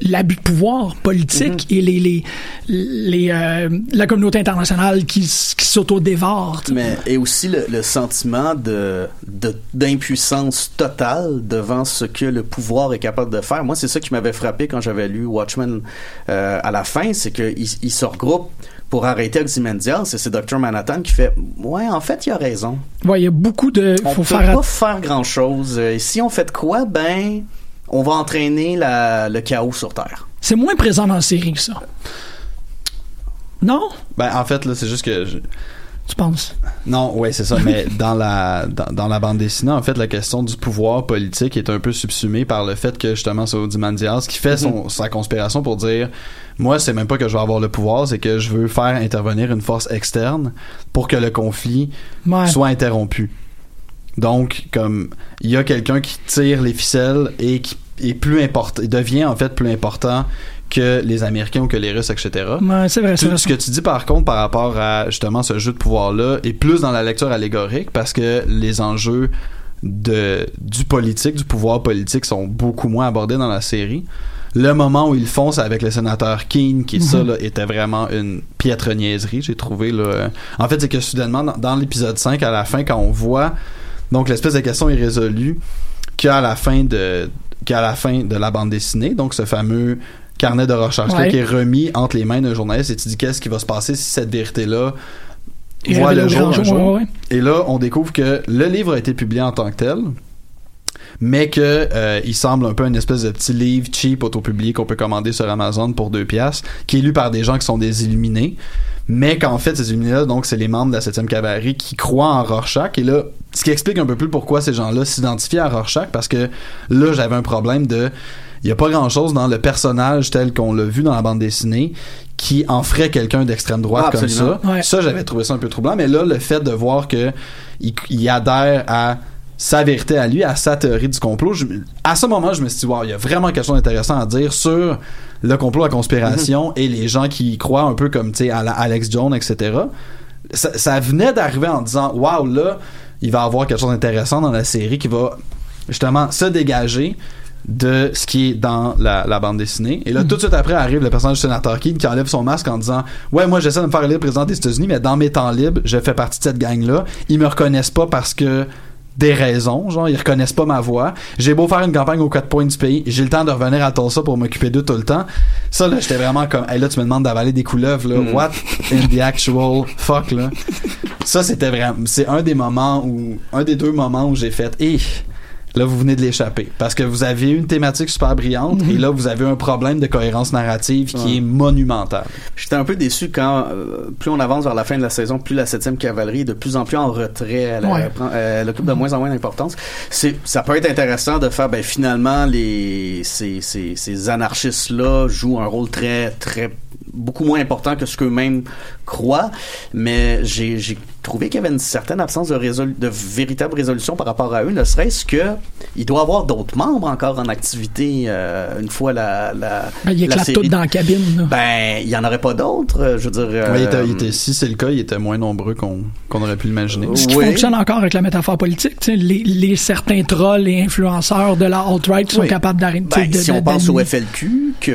l'abus de pouvoir politique et les, les, les euh, la communauté internationale qui, qui s'auto-dévore. Mais, et aussi le, le sentiment de, de- d'impuissance totale devant ce que le pouvoir est capable de faire. Moi, c'est ça qui m'avait frappé quand j'avais lu Watchmen euh, à la fin, c'est qu'ils ils se regroupent pour arrêter Ozymandias et c'est Dr. Manhattan qui fait « Ouais, en fait, il a raison. Ouais, il y a beaucoup de... On faut peut faire... pas faire grand-chose. Et si on fait de quoi, ben, on va entraîner la- le chaos sur Terre. C'est moins présent dans la série que ça. Non? Ben, en fait, là, c'est juste que. je- Tu penses? Non, ouais, c'est ça. Mais dans la dans, dans la bande dessinée, en fait, la question du pouvoir politique est un peu subsumée par le fait que justement, c'est Ozymandias qui fait son, sa conspiration pour dire, moi, c'est même pas que je vais avoir le pouvoir, c'est que je veux faire intervenir une force externe pour que le conflit Ouais. soit interrompu. Donc, comme il y a quelqu'un qui tire les ficelles et qui est plus important, devient en fait plus important que les Américains ou que les Russes, etc. Ouais, c'est vrai, c'est Tout vrai. ce que tu dis par contre par rapport à justement ce jeu de pouvoir-là est plus dans la lecture allégorique parce que les enjeux de, du politique, du pouvoir politique sont beaucoup moins abordés dans la série. Le moment où ils font, c'est avec le sénateur Keane, qui ça là, était vraiment une piètre niaiserie, j'ai trouvé. Là. En fait, c'est que soudainement, dans, dans l'épisode 5, à la fin, quand on voit donc l'espèce de question irrésolue qu'il y a à la fin de qu'il y a à la fin de la bande dessinée, donc ce fameux carnet de recherche Ouais. qui est remis entre les mains d'un journaliste et tu dis qu'est-ce qui va se passer si cette vérité-là voit le jour grand un jour, jour. ouais, ouais. Et là, on découvre que le livre a été publié en tant que tel, mais que euh, il semble un peu une espèce de petit livre cheap autopublié qu'on peut commander sur Amazon pour deux piastres, qui est lu par des gens qui sont des illuminés, mais qu'en fait, ces illuminés-là, donc, c'est les membres de la 7e cavalerie qui croient en Rorschach, et là, ce qui explique un peu plus pourquoi ces gens-là s'identifient à Rorschach, parce que là, j'avais un problème de... Il n'y a pas grand-chose dans le personnage tel qu'on l'a vu dans la bande dessinée qui en ferait quelqu'un d'extrême droite Ah, comme ça. Ouais. Ça, j'avais trouvé ça un peu troublant, mais là, le fait de voir que il, il adhère à sa vérité à lui, à sa théorie du complot, je- à ce moment, je me suis dit, wow, il y a vraiment quelque chose d'intéressant à dire sur le complot, la conspiration et les gens qui y croient un peu comme, tu sais, à la Alex Jones, etc. Ça, ça venait d'arriver en disant, wow, là, il va y avoir quelque chose d'intéressant dans la série qui va justement se dégager de ce qui est dans la, la bande dessinée. Et là, tout de suite après, arrive le personnage du sénateur Keane qui enlève son masque en disant Ouais, moi, j'essaie de me faire élire président des États-Unis, mais dans mes temps libres, je fais partie de cette gang-là. Ils me reconnaissent pas parce que des raisons, genre ils reconnaissent pas ma voix. J'ai beau faire une campagne aux quatre points du pays, j'ai le temps de revenir à Tulsa pour m'occuper d'eux tout le temps. Ça là, j'étais vraiment comme hey, là tu me demandes d'avaler des couleuvres là, Mm. what in the actual fuck là? Ça c'était vraiment c'est un des moments où un des deux moments où j'ai fait Là, vous venez de l'échapper. Parce que vous avez une thématique super brillante et là, vous avez un problème de cohérence narrative qui Ouais. est monumental. J'étais un peu déçu quand, euh, plus on avance vers la fin de la saison, plus la 7e cavalerie est de plus en plus en retrait. Elle, Ouais. elle prend- elle occupe de moins en moins d'importance. Ça peut être intéressant de faire, ben, finalement, les, ces, ces, ces anarchistes-là jouent un rôle très, très, beaucoup moins important que ce qu'eux-mêmes croient. Mais j'ai trouvé qu'il y avait une certaine absence de, résol- de véritable résolution par rapport à eux, ne serait-ce que il doit y avoir d'autres membres encore en activité euh, une fois la, la, Ben, il la éclate tout dans la cabine. là. Ben, il y en aurait pas d'autres, euh, je veux dire. euh, Ouais, il était- il était- si c'est le cas, il était moins nombreux qu'on qu'on aurait pu l'imaginer. Ce qui oui. fonctionne encore avec la métaphore politique, les, les certains trolls et influenceurs de la alt-right qui sont Oui. capables d'arrêter. Ben, de- si de- on pense au. FLQ, que,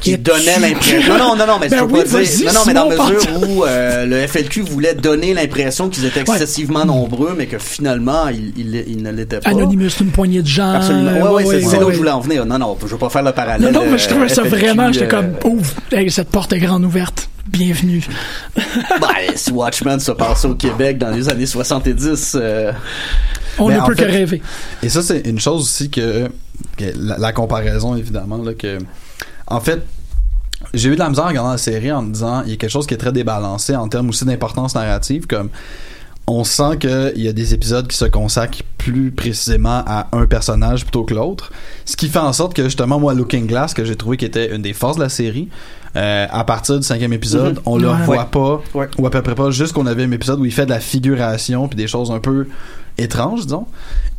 qui donnait l'impression. Non, non, non, non, mais Ben je veux oui, pas dire. Non, non, mais dans la mesure où euh, le FLQ voulait donner l'impression qu'ils étaient Ouais. excessivement nombreux, mais que finalement, ils, ils, ils ne l'étaient pas. Anonymous, une poignée de gens. Absolument. Ouais, ouais, c'est là où ouais. je voulais en venir. Non, non, je veux pas faire le parallèle. non, mais je trouvais ça euh, vraiment, j'étais euh, comme, ouf, hey, cette porte est grande ouverte. Bienvenue. Ben, si Watchmen se passait au Québec dans les années 70, euh, On Mais ne peut fait- que rêver. Et ça, c'est une chose aussi que, que la, la comparaison, évidemment, là, que, en fait, j'ai eu de la misère en regardant la série en me disant, il y a quelque chose qui est très débalancé en termes aussi d'importance narrative, comme, on sent qu'il y a des épisodes qui se consacrent plus précisément à un personnage plutôt que l'autre. Ce qui fait en sorte que, justement, moi, Looking Glass, que j'ai trouvé qui était une des forces de la série, euh, à partir du cinquième épisode, Mhm. on le Ouais. voit Ouais. pas, Ouais. ou à peu près pas, jusqu'au neuvième épisode où il fait de la figuration puis des choses un peu étranges, disons.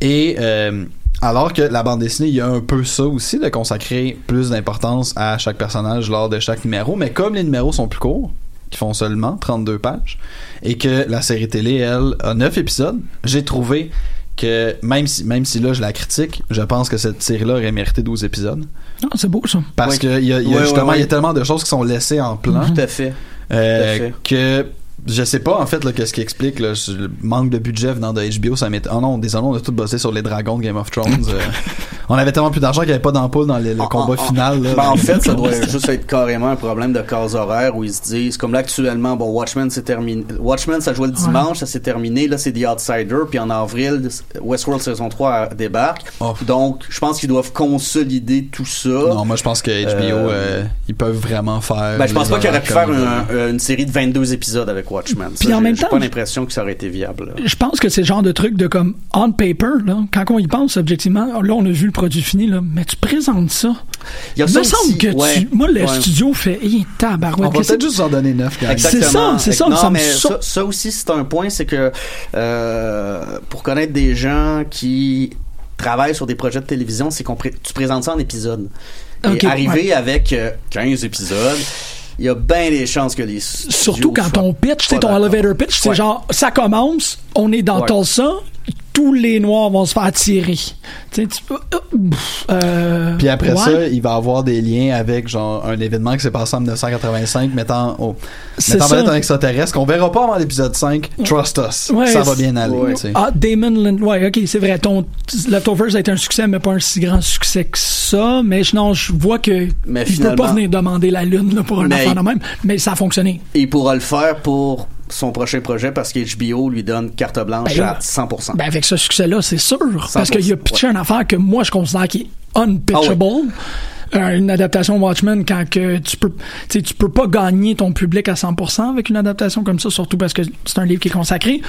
Et euh, alors que la bande dessinée, il y a un peu ça aussi, de consacrer plus d'importance à chaque personnage lors de chaque numéro, mais comme les numéros sont plus courts, qui font seulement 32 pages, et que la série télé, elle, a 9 épisodes, j'ai trouvé que même si, même si là je la critique, je pense que cette série-là aurait mérité 12 épisodes. Non, c'est beau, ça. Parce Oui. que y a, il y a Ouais, justement, ouais, ouais. il y a tellement de choses qui sont laissées en plan. tout à fait. Euh, Tout à fait. que je sais pas en fait là qu'est-ce qui explique là, le manque de budget venant de HBO ça m'est oh non désolé on a tout bossé sur les dragons de Game of Thrones euh, on avait tellement plus d'argent qu'il n'y avait pas d'ampoule dans le, le En- combat en- final là. Ben, en fait, ça doit juste être carrément un problème de case horaire où ils se disent, comme là actuellement, bon, Watchmen c'est terminé. Watchmen, ça jouait le dimanche, ça s'est terminé. Là, c'est The Outsider. Puis en avril, Westworld saison 3 débarque. Oh. Donc, je pense qu'ils doivent consolider tout ça. non moi je pense que HBO Euh, euh, ils peuvent vraiment faire Ben, je pense pas qu'il aurait pu faire un- une série de 22 épisodes avec Watchmen. Puis Ça, en j'ai- même j'ai temps, pas l'impression que ça aurait été viable. là. Je pense que c'est le genre de truc de comme on paper, là, quand on y pense objectivement, là on a vu le produit fini, là, mais tu présentes ça. Il me semble aussi, que ouais. tu. Moi, le Ouais. studio fait. Hey, tabarouette, on va peut-être juste en donner 9 quand même. C'est ça, c'est ça, Non, ça mais ça, ça aussi, c'est un point, c'est que euh, pour connaître des gens qui travaillent sur des projets de télévision, c'est qu'on pré- tu présentes ça en Et arriver ouais. avec euh, 15 épisodes, il y a bien des chances que les Surtout quand ton pitch, c'est ton elevator pitch, c'est genre, ça commence, on est dans Ouais. Tulsa, tous les noirs vont se faire tirer. Tu sais, tu peux- euh, Puis après ouais. ça, il va avoir des liens avec genre un événement qui s'est passé en 1985 mettant C'est mettant ça. un extraterrestre qu'on verra pas avant l'épisode 5. Trust us. Ouais, ça va bien aller, ouais. tu sais. Ah, Damon Lind, ouais, ok, c'est vrai. Ton Leftovers a été un succès, mais pas un si grand succès que ça. Mais non, je vois que Mais il peut pas venir demander la lune là, pour un Mais- affaire de même. Mais ça a fonctionné. Il pourra le faire pour son prochain projet parce qu'HBO lui donne carte blanche Ben là, à 100%. Ben avec ce succès-là, c'est sûr. Parce 100%, qu'il a pitché une affaire que moi je considère qui est unpitchable. Euh, une adaptation Watchmen quand que tu peux tu peux pas gagner ton public à 100% avec une adaptation comme ça surtout parce que c'est un livre qui est consacré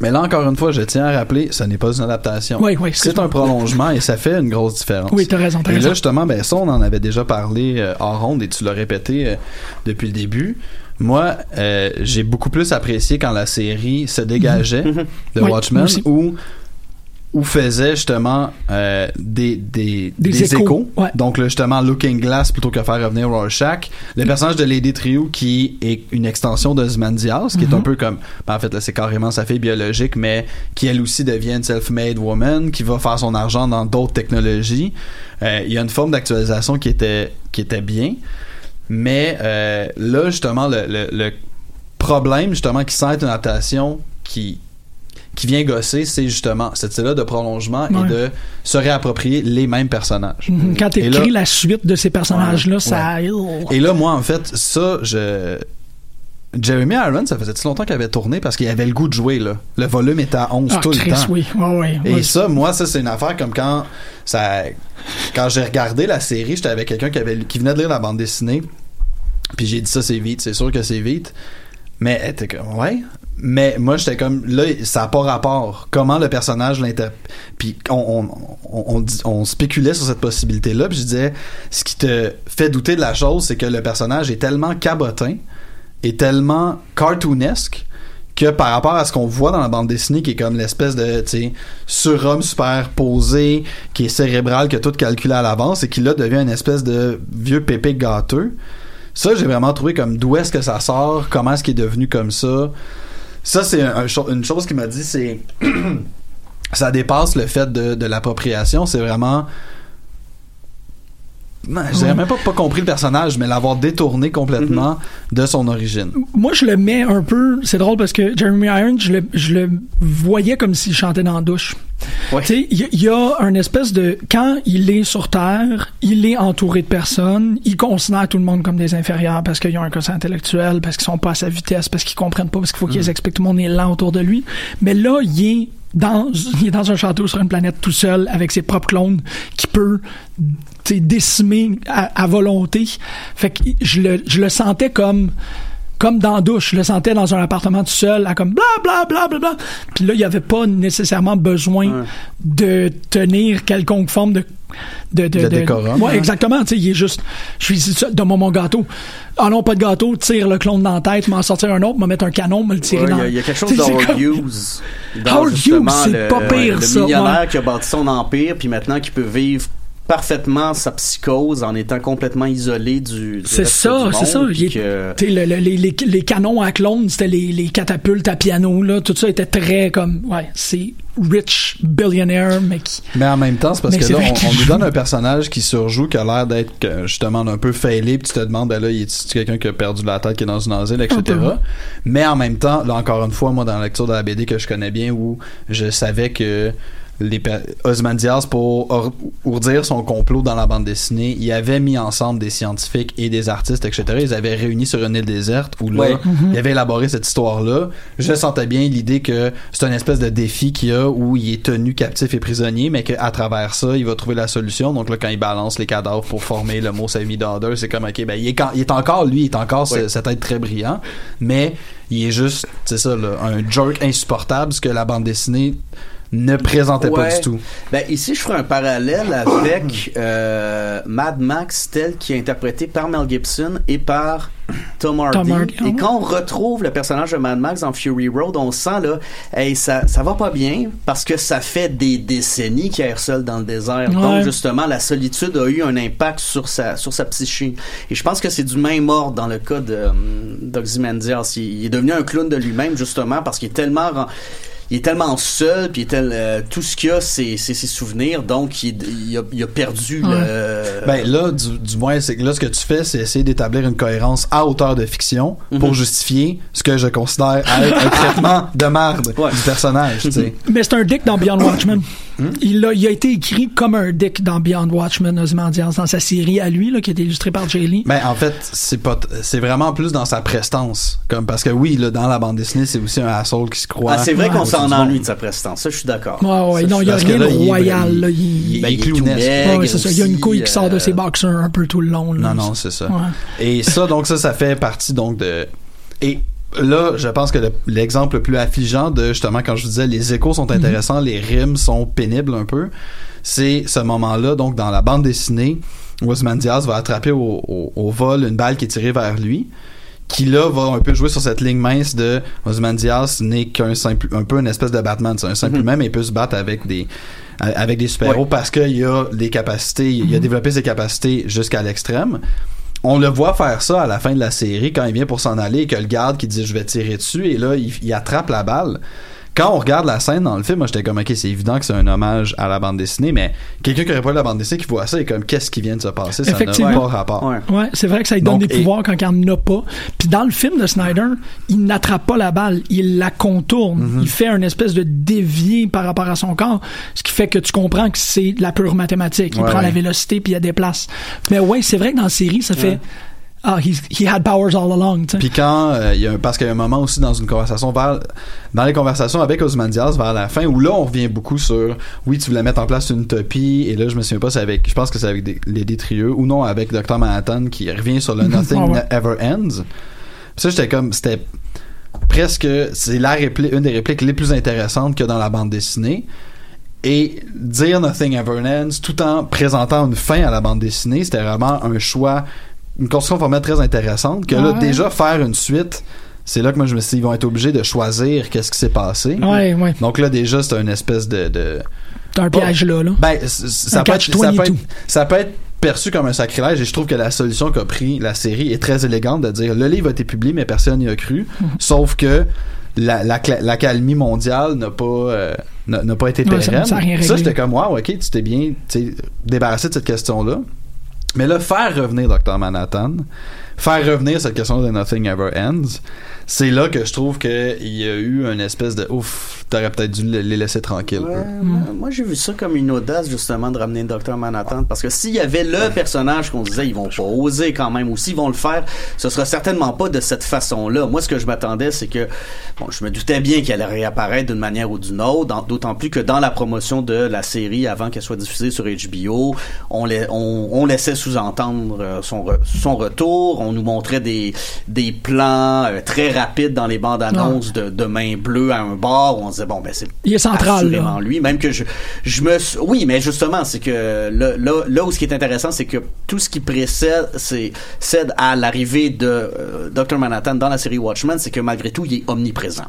Mais là, encore une fois, je tiens à rappeler, ce n'est pas une adaptation. Oui, oui, c'est un prolongement et ça fait une grosse différence. Oui, t'as raison, t'as Et raison. là, justement, ben, ça, on en avait déjà parlé euh, hors ronde et tu l'as répété euh, depuis le début. Moi, euh, j'ai beaucoup plus apprécié quand la série se dégageait de Oui, Watchmen ou ou faisait justement euh, des, des, Des des, échos, échos. ouais. Donc là, justement, Looking Glass plutôt que faire revenir Rorschach. Le personnage de Lady Trio qui est une extension de Zmandias, qui est un Mhm. peu comme... ben, en fait, là, c'est carrément sa fille biologique, mais qui elle aussi devient une self-made woman, qui va faire son argent dans d'autres technologies. Euh, Il y a une forme d'actualisation qui était, qui était bien. Mais euh, là, justement, le, le, le problème, justement, qui sent une adaptation qui qui vient gosser, c'est justement cette là de prolongement Ouais. et de se réapproprier les mêmes personnages. Mhm. quand Et t'écris là- la suite de ces personnages là Ouais, ça Et là, moi, en fait, ça, je. Jeremy Irons, ça faisait si longtemps qu'il avait tourné parce qu'il avait le goût de jouer, là? Le volume était à 11 ah, tout Chris, le temps. oui ouais, Et ça, moi, ça, c'est une affaire comme quand ça. Quand j'ai regardé la série, j'étais avec quelqu'un qui avait qui venait de lire la bande dessinée. Puis j'ai dit ça, c'est vite, c'est sûr que c'est vite. Mais elle était comme, ouais. Mais moi, j'étais comme, là, ça n'a pas rapport. Comment le personnage l'interprète. Puis on, on, on, on dit- on spéculait sur cette possibilité-là. Puis je disais, ce qui te fait douter de la chose, c'est que le personnage est tellement cabotin et tellement cartoonesque que par rapport à ce qu'on voit dans la bande dessinée qui est comme l'espèce de surhomme super posé qui est cérébral qui a tout calculé à l'avance et qui là devient une espèce de vieux pépé gâteux ça j'ai vraiment trouvé comme d'où est-ce que ça sort comment est-ce qu'il est devenu comme ça. Ça c'est une chose qui m'a dit c'est ça dépasse le fait de, l'appropriation. C'est vraiment je dirais même pas pas compris le personnage mais l'avoir détourné complètement de son origine Moi, je le mets un peu. C'est drôle parce que Jeremy Irons, je le, je le voyais comme s'il chantait dans la douche. Ouais. Tu sais, il y, a- il y a un espèce de. Quand il est sur Terre, il est entouré de personnes. Il considère tout le monde comme des inférieurs parce qu'ils ont un quotient intellectuel, parce qu'ils sont pas à sa vitesse, parce qu'ils comprennent pas, parce qu'il faut qu'ils expliquent tout le monde est lent autour de lui. Mais là, il est dans, il est dans un château sur une planète tout seul avec ses propres clones qui peut décimer à, à volonté. Fait que je le, je le sentais comme comme dans la douche, je le sentais dans un appartement tout seul, à comme bla bla bla bla bla. Puis là, il n'y avait pas nécessairement besoin de tenir quelconque forme de de, De décorum, Ouais, hein. exactement. Tu sais, il est juste, je suis seul, donne-moi mon gâteau. Ah non, pas de gâteau, tire le clone dans la tête, m'en sortir un autre, m'en mettre un canon, me le tirer Ouais, dans. Il y, a- il y a quelque chose d'Howard comme- Hughes. Howard Hughes, c'est le- pas pire, le ça, millionnaire ouais. qui a bâti son empire, puis maintenant qui peut vivre parfaitement sa psychose en étant complètement isolé du. du C'est ça, c'est ça. Il que- le- le- les canons à clones, c'était les, les catapultes à piano, là. Tout ça était très comme, ouais, c'est rich billionaire, mais qui. Mais en même temps, c'est parce Mais que là, on, nous donne un personnage qui surjoue, qui a l'air d'être euh, justement un peu failé, puis tu te demandes, ben là, est quelqu'un qui a perdu la tête, qui est dans une asile, etc. Ouais. Mais en même temps, là, encore une fois, moi, dans la lecture de la BD que je connais bien, où je savais que les per- Ozymandias, pour ourdir son complot dans la bande dessinée, il avait mis ensemble des scientifiques et des artistes, etc. Ils avaient réuni sur une île déserte où là, Ouais. il avait élaboré cette histoire-là. Je sentais bien l'idée que c'est une espèce de défi qu'il y a où il est tenu captif et prisonnier, mais qu'à travers ça, il va trouver la solution. Donc là, quand il balance les cadavres pour former le mot semi-daughter, c'est comme, ok, ben, il est, quand- il est encore lui, il est encore ce- cet être très brillant, mais il est juste, c'est ça, là, un jerk insupportable, ce que la bande dessinée ne présentait pas du tout. Ben, ici, je ferai un parallèle avec euh, Mad Max tel qui est interprété par Mel Gibson et par Tom Hardy. Tom Hardy, ah et ouais. quand on retrouve le personnage de Mad Max dans Fury Road, on sent là, hey, ça, ça va pas bien parce que ça fait des décennies qu'il erre seul dans le désert. Ouais. Donc, justement, la solitude a eu un impact sur sa, sur sa psyché. Et je pense que c'est du même ordre dans le cas de hum, d'Ozymandias. Il, il est devenu un clown de lui-même, justement, parce qu'il est tellement... il est tellement seul, puis euh, tout ce qu'il a, c'est ses souvenirs, donc il, il a, il a perdu le. Ben là, du, du moins, c'est que là, ce que tu fais, c'est essayer d'établir une cohérence à hauteur de fiction pour justifier ce que je considère être un traitement de marde Ouais. du personnage, tu sais. Mais c'est un dick dans Beyond Watchmen. Hmm? il, a, il a été écrit comme un dick dans Beyond Watchmen, Ozymandias, dans sa série à lui, là, qui a été illustrée par Jay Lee. Ben en fait, c'est pas t- c'est vraiment plus dans sa prestance comme parce que oui, là dans la bande dessinée, c'est aussi un asshole qui se croit. Ah, c'est vrai Ouais. qu'on s'en ennuie de sa prestance, ça je suis d'accord. Ouais, ouais, Ça, non, il y a rien de il royal, il- là. Il, il- Ben, il est tout clownesque. maigre Ouais, c'est ça. Il y a une couille qui sort de euh, ses boxers un peu tout le long. là. Non non, c'est ça. Ouais. Et ça donc ça ça fait partie donc de et là, je pense que le- l'exemple le plus affligeant de justement quand je vous disais les échos sont intéressants, les rimes sont pénibles un peu, c'est ce moment-là donc dans la bande dessinée où Osman Diaz va attraper au, au- au vol une balle qui est tirée vers lui qui là va un peu jouer sur cette ligne mince de Osman Diaz n'est qu'un simple un peu une espèce de Batman c'est un simple humain mais il peut se battre avec des avec des super-héros Ouais. parce qu'il a les capacités il a développé ses capacités jusqu'à l'extrême on le voit faire ça à la fin de la série quand il vient pour s'en aller et que le garde qui dit je vais tirer dessus et là il, il attrape la balle quand on regarde la scène dans le film, moi j'étais comme ok c'est évident que c'est un hommage à la bande dessinée, mais quelqu'un qui aurait pas lu la bande dessinée qui voit ça est comme qu'est-ce qui vient de se passer, ça n'a Effectivement. pas rapport. Ouais. Ouais, c'est vrai que ça lui donne Donc, des et- pouvoirs quand il n'en a pas. Puis dans le film de Snyder, il n'attrape pas la balle, il la contourne. Mhm. Il fait une espèce de dévier par rapport à son corps, ce qui fait que tu comprends que c'est de la pure mathématique. Il Ouais, prend la vélocité puis il la déplace. Mais ouais, c'est vrai que dans la série, ça fait ah, he's- he had powers all along. Puis quand euh, il y a un, parce qu'il y a un moment aussi dans une conversation vers dans les conversations avec Ozymandias vers la fin où là on revient beaucoup sur oui tu voulais mettre en place une utopie et là je me souviens pas c'est avec je pense que c'est avec des- les détrieux ou non avec Dr Manhattan qui revient sur le Nothing ouais. Ever Ends. Ça j'étais comme c'était presque c'est la réplique une des répliques les plus intéressantes qu'il y a dans la bande dessinée. Et dire Nothing Ever Ends tout en présentant une fin à la bande dessinée, c'était vraiment un choix, une construction formelle très intéressante. Que là, Ouais. déjà faire une suite c'est là que moi je me suis dit, ils vont être obligés de choisir qu'est-ce qui s'est passé. Ouais, ouais. Donc là, déjà, c'est une espèce de. de un piège là, là. ben, ça Un peut, être, catch ça, peut 22. être, ça peut être perçu comme un sacrilège et je trouve que la solution qu'a pris la série est très élégante de dire le livre a été publié mais personne n'y a cru Mhm. sauf que la, la, mondiale n'a pas euh, n'a pas été Ouais, ça- pérenne ça a rien réglé. j'étais comme wow ok tu t'es bien débarrassé de cette question là mais là faire revenir Dr Manhattan faire revenir cette question de Nothing Ever Ends c'est là que je trouve qu'il y a eu une espèce de ouf t'aurais peut-être dû le- les laisser tranquilles Ouais, moi, moi, j'ai vu ça comme une audace justement de ramener Dr Manhattan parce que s'il y avait le personnage qu'on disait ils vont pas oser quand même ou s'ils vont le faire ce sera certainement pas de cette façon-là. Moi ce que je m'attendais c'est que bon je me doutais bien qu'il allait réapparaître d'une manière ou d'une autre d'autant plus que dans la promotion de la série avant qu'elle soit diffusée sur HBO on, la- on, on laissait sous-entendre euh, son, re- son retour on nous montrait des, des plans euh, très rapides dans les bandes annonces de, de main bleue à un bar où on disait bon ben c'est Il est central, là. lui même que je je me oui mais justement c'est que là, là là où ce qui est intéressant c'est que tout ce qui précède c'est cède à l'arrivée de euh, Dr Manhattan dans la série Watchmen c'est que malgré tout il est omniprésent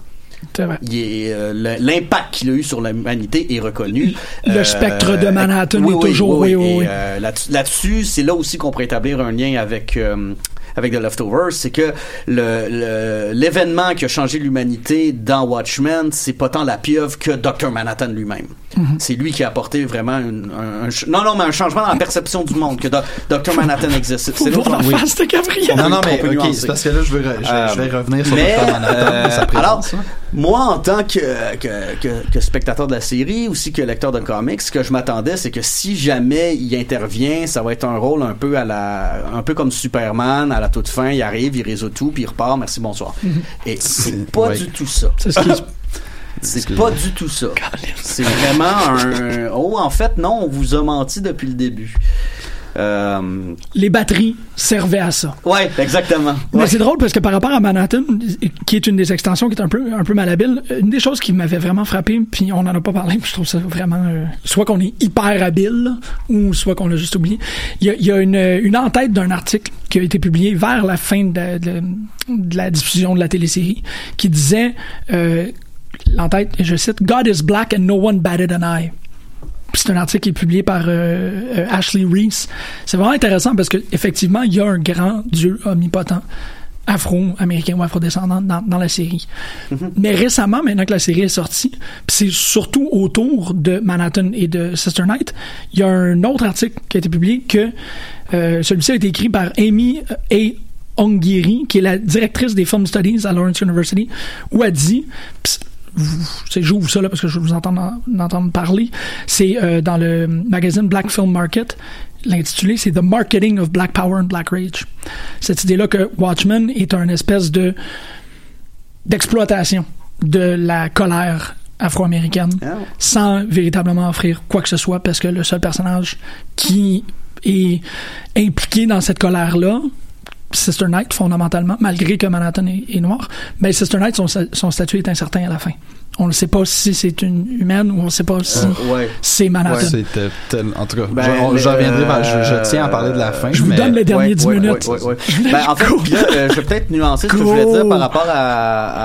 euh, l'impact qu'il a eu sur l'humanité est reconnu. Le Euh, spectre de Manhattan oui, est oui, toujours- oui, oui, oui. euh, là-dessus- c'est là aussi qu'on pourrait établir un lien avec euh, avec The Leftovers, c'est que le, le- l'événement qui a changé l'humanité dans Watchmen, c'est pas tant la pieuvre que Dr Manhattan lui-même. Mhm. C'est lui qui a apporté vraiment une- un, non non mais un changement dans la perception du monde que Do- Dr Manhattan existe. C'est voir la oui. face de Gabriel. non non on mais peut ok c'est parce que là je veux je, vais- je vais Euh, revenir sur mais, Dr Manhattan euh, sa présence alors. Moi, en tant que, que, que, que spectateur de la série, aussi que lecteur de comics, ce que je m'attendais, c'est que si jamais il intervient, ça va être un rôle un peu à la, un peu comme Superman, à la toute fin, il arrive, il résout tout, puis il repart, merci, bonsoir. Et c'est pas ouais. du tout ça. C'est ce qui C'est pas du tout ça. C'est vraiment un, oh, en fait, non, on vous a menti depuis le début. Euh, les batteries servaient à ça. ouais, exactement. Mais Ouais. c'est drôle parce que par rapport à Manhattan, qui est une des extensions qui est un peu un peu malhabile, une des choses qui m'avait vraiment frappé, puis on en a pas parlé, puis je trouve ça vraiment euh, soit qu'on est hyper habile ou soit qu'on l'a juste oublié. Il y a, il y a une, une en-tête d'un article qui a été publié vers la fin de, la- de- de la diffusion de la télésérie qui disait euh, l'entête, je cite, God is black and no one batted an eye. C'est un article qui est publié par euh, euh, Ashley Reese. C'est vraiment intéressant parce que effectivement, il y a un grand dieu omnipotent afro-américain ou afro-descendant dans, dans la série. Mais récemment, maintenant que la série est sortie, c'est surtout autour de Manhattan et de Sister Night, il y a un autre article qui a été publié que euh, celui-ci a été écrit par Amy A. Ongiri, qui est la directrice des Film Studies à Lawrence University, où elle dit, j'ouvre ça là parce que je vous entends en- entendre parler. C'est euh, dans le magazine Black Film Market. L'intitulé, c'est The Marketing of Black Power and Black Rage. Cette idée-là que Watchmen est un espèce de d'exploitation de la colère afro-américaine Ah. sans véritablement offrir quoi que ce soit parce que le seul personnage qui est impliqué dans cette colère-là, Sister Knight, fondamentalement, malgré que Manhattan est, noir, mais Sister Knight, son, son statut est incertain à la fin. On ne sait pas si c'est une humaine ou on ne sait pas si Euh, ouais. c'est Manhattan. C'était tel- en tout cas, Ben, je, je reviendrai, euh, je, je tiens à parler de la fin. Je vous mais- donne les derniers Ouais, 10 ouais, minutes. ouais, ouais, ouais. Ben, en fait, là, euh, je vais peut-être nuancer ce que je voulais dire par rapport à,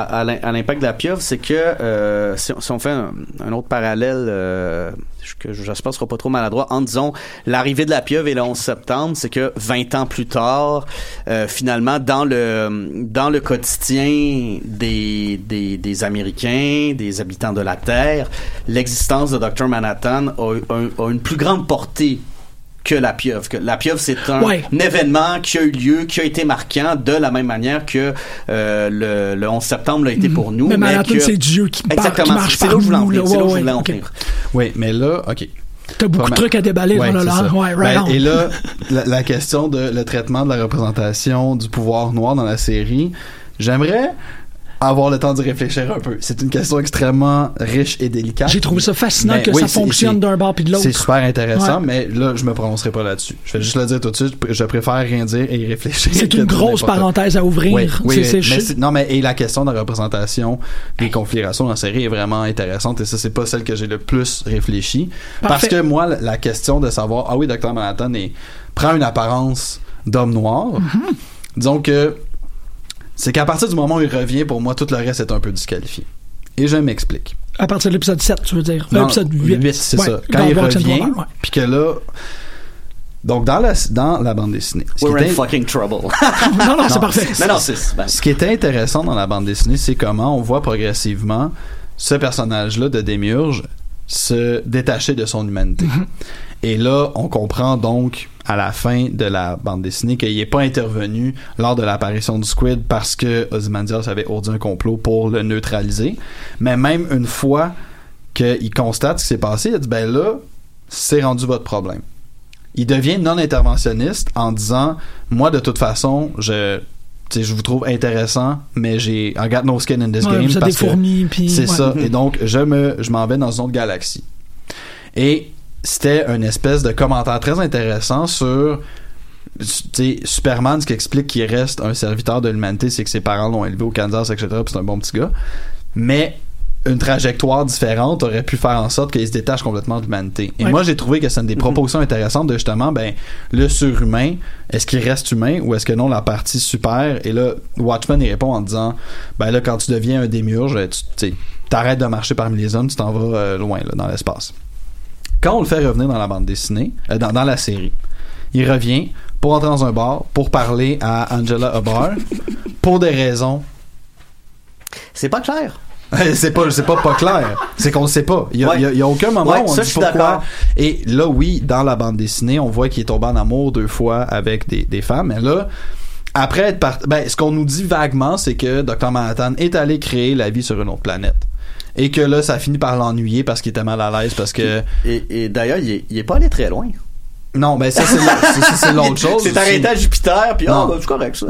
à, à l'im- à l'impact de la pieuvre, c'est que euh, si, on- si on fait un, un autre parallèle euh, que j'espère sera pas trop maladroit, en disons l'arrivée de la pieuvre et le 11 septembre, c'est que 20 ans plus tard, euh, finalement, dans le dans le quotidien des, des, des Américains, des habitants de la Terre, l'existence de Dr. Manhattan a, a- a une plus grande portée que la pieuvre. Que la pieuvre, c'est un, Ouais. un événement qui a eu lieu, qui a été marquant de la même manière que euh, le, le 11 septembre l'a été pour nous. Mais Manhattan, que- c'est Dieu qui, par- qui Exactement, marche c'est là par où je voulais en nous. venir. là. C'est là où Ouais, je voulais ouais, en ok. venir. Oui, mais là, ok. T'as beaucoup de trucs à déballer. Ouais, là. ça. Ouais, right Ben, et là, la, la question de le traitement de la représentation du pouvoir noir dans la série, j'aimerais avoir le temps d'y réfléchir un peu. C'est une question extrêmement riche et délicate. J'ai trouvé ça fascinant Mais que oui, ça fonctionne d'un bord puis de l'autre. C'est super intéressant, Ouais. mais là, je me prononcerai pas là-dessus. Je vais juste le dire tout de suite. Je préfère rien dire et y réfléchir. C'est une grosse parenthèse à ouvrir. Oui, oui, C'est- mais c'est- non, mais et la question de la représentation des configurations dans la série est vraiment intéressante et ça, c'est pas celle que j'ai le plus réfléchi. Parce que moi, la- la question de savoir, ah oui, Dr. Manhattan est, prend une apparence d'homme noir. Mm-hmm. Disons que c'est qu'à partir du moment où il revient, pour moi, tout le reste est un peu disqualifié. Et je m'explique. À partir de l'épisode 7, tu veux dire? Non, L'épisode 8. c'est Ouais, ça. Quand dans il revient, puis que là... Donc, dans la, dans la bande dessinée, ce qui We're in était- fucking trouble. Non, non, c'est parfait. non, non, c'est. ben, Ce qui était intéressant dans la bande dessinée, c'est comment on voit progressivement ce personnage-là de Démiurge se détacher de son humanité. Et là, on comprend donc à la fin de la bande dessinée qu'il n'est pas intervenu lors de l'apparition du Squid parce que Ozymandias avait ourdi un complot pour le neutraliser. Mais même une fois qu'il constate ce qui s'est passé, il a dit ben là, c'est rendu votre problème. Il devient non interventionniste en disant moi de toute façon, je je vous trouve intéressant, mais j'ai I got no skin in this Ouais, game des que fourmis, puis. c'est ouais. ça. Et donc, je me, je m'en vais dans une autre galaxie. Et c'était une espèce de commentaire très intéressant sur, Superman, ce qui explique qu'il reste un serviteur de l'humanité, c'est que ses parents l'ont élevé au Kansas, etc. Puis c'est un bon petit gars. Mais une trajectoire différente aurait pu faire en sorte qu'il se détache complètement de l'humanité. Et moi, j'ai trouvé que c'est une des propositions intéressantes de justement, ben, le surhumain, est-ce qu'il reste humain ou est-ce que non, la partie super? Et là, Watchman, il répond en disant, ben là, quand tu deviens un démiurge, tu tu t'arrêtes de marcher parmi les hommes, tu t'en vas euh, loin, là, dans l'espace. Quand on le fait revenir dans la bande dessinée, euh, dans, dans la série, il revient pour entrer dans un bar, pour parler à Angela Hubbard, pour des raisons C'est pas clair. c'est pas c'est pas pas clair c'est qu'on le sait pas il y a, Ouais. il y a- il y a aucun moment Ouais, où on ça, dit pourquoi d'accord. et là oui dans la bande dessinée on voit qu'il est tombé en amour deux fois avec des, des femmes mais là après être parti ben ce qu'on nous dit vaguement c'est que Dr Manhattan est allé créer la vie sur une autre planète et que là ça finit par l'ennuyer parce qu'il était mal à l'aise parce que Et, et d'ailleurs, il est, il est pas allé très loin. non ben ça c'est la- c'est- c'est- c'est l'autre chose C'est arrêté à Jupiter, puis ah, Non. ben, correct, ça.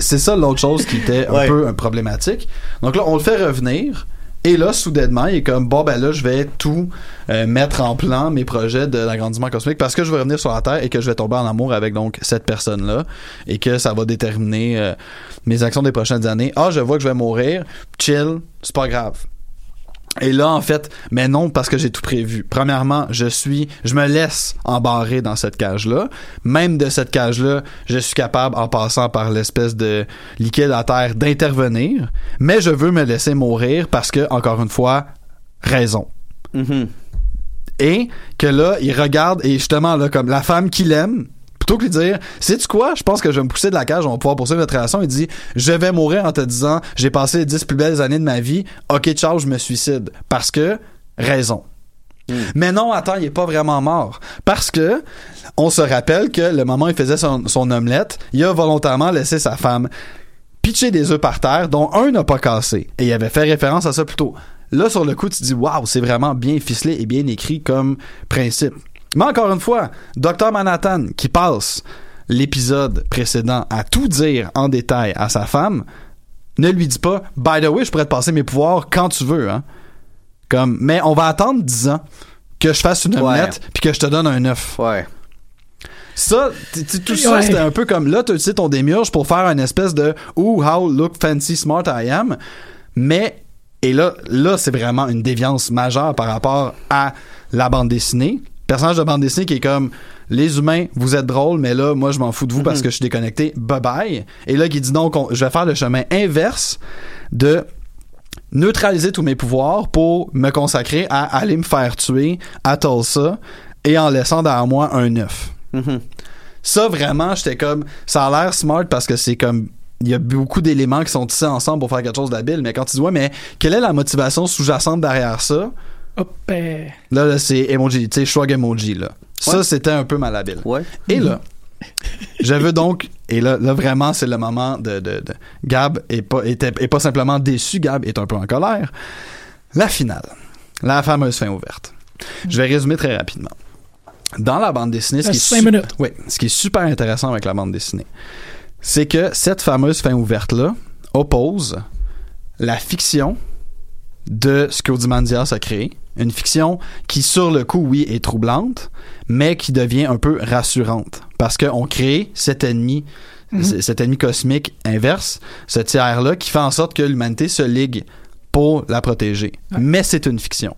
C'est ça l'autre chose qui était un Ouais. peu euh, problématique. Donc là, on le fait revenir. Et là, soudainement, il est comme, bon, ben là, je vais tout euh, mettre en plan, mes projets de l'agrandissement cosmique, parce que je vais revenir sur la Terre et que je vais tomber en amour avec donc cette personne-là, et que ça va déterminer euh, mes actions des prochaines années. Ah, je vois que je vais mourir, chill, c'est pas grave. Et là, en fait, mais non, parce que j'ai tout prévu. Premièrement, je suis, je me laisse embarrer dans cette cage-là. Même de cette cage-là, je suis capable, en passant par l'espèce de liquide à terre, d'intervenir. Mais je veux me laisser mourir parce que, encore une fois, raison. Mhm. Et que là, il regarde, et justement, là, comme la femme qu'il aime, plutôt que lui dire, sais-tu quoi, je pense que je vais me pousser de la cage, on va pouvoir poursuivre notre relation, il dit, je vais mourir en te disant, j'ai passé les 10 plus belles années de ma vie, ok, ciao, je me suicide. Parce que, raison. Mais non, attends, il est pas vraiment mort. Parce que, on se rappelle que le moment où il faisait son, son omelette, il a volontairement laissé sa femme pitcher des œufs par terre, dont un n'a pas cassé. Et il avait fait référence à ça plus tôt. Là, sur le coup, tu te dis, waouh, c'est vraiment bien ficelé et bien écrit comme principe. Mais encore une fois, Dr. Manhattan, qui passe l'épisode précédent à tout dire en détail à sa femme, ne lui dit pas, by the way, je pourrais te passer mes pouvoirs quand tu veux, hein. Comme, mais on va attendre 10 ans que je fasse une omelette puis que je te donne un œuf. Ouais. Ça, tout ça, c'était un peu comme là, tu utilisé ton démiurge pour faire une espèce de Ooh, how look fancy smart I am. Mais, et là, là, c'est vraiment une déviance majeure par rapport à la bande dessinée. Personnage de bande dessinée qui est comme les humains, vous êtes drôles, mais là, moi, je m'en fous de vous parce que je suis déconnecté. Bye bye. Et là, qui dit donc, on- je vais faire le chemin inverse de neutraliser tous mes pouvoirs pour me consacrer à aller me faire tuer à Tulsa et en laissant derrière moi un œuf. Mhm. Ça, vraiment, j'étais comme. Ça a l'air smart parce que c'est comme. Il y a beaucoup d'éléments qui sont tissés ensemble pour faire quelque chose d'habile, mais quand tu dis, ouais, mais quelle est la motivation sous-jacente derrière ça? Hop, ben, Là, là c'est emoji, tu sais, shrug emoji, là. Ça, c'était un peu malhabile. Ouais. Et là, je veux donc, et là, là vraiment, c'est le moment de, de, de- Gab est pas, était, est pas simplement déçu, Gab est un peu en colère. La finale. La fameuse fin ouverte. Je vais résumer très rapidement. Dans la bande dessinée, ce qui, est minutes. oui, ce qui est super intéressant avec la bande dessinée, c'est que cette fameuse fin ouverte-là oppose la fiction de ce qu'Ozymandias a créé. Une fiction qui, sur le coup, oui, est troublante, mais qui devient un peu rassurante. Parce qu'on crée cet ennemi, c- cet ennemi cosmique inverse, ce tiers-là, qui fait en sorte que l'humanité se ligue pour la protéger. Mais c'est une fiction.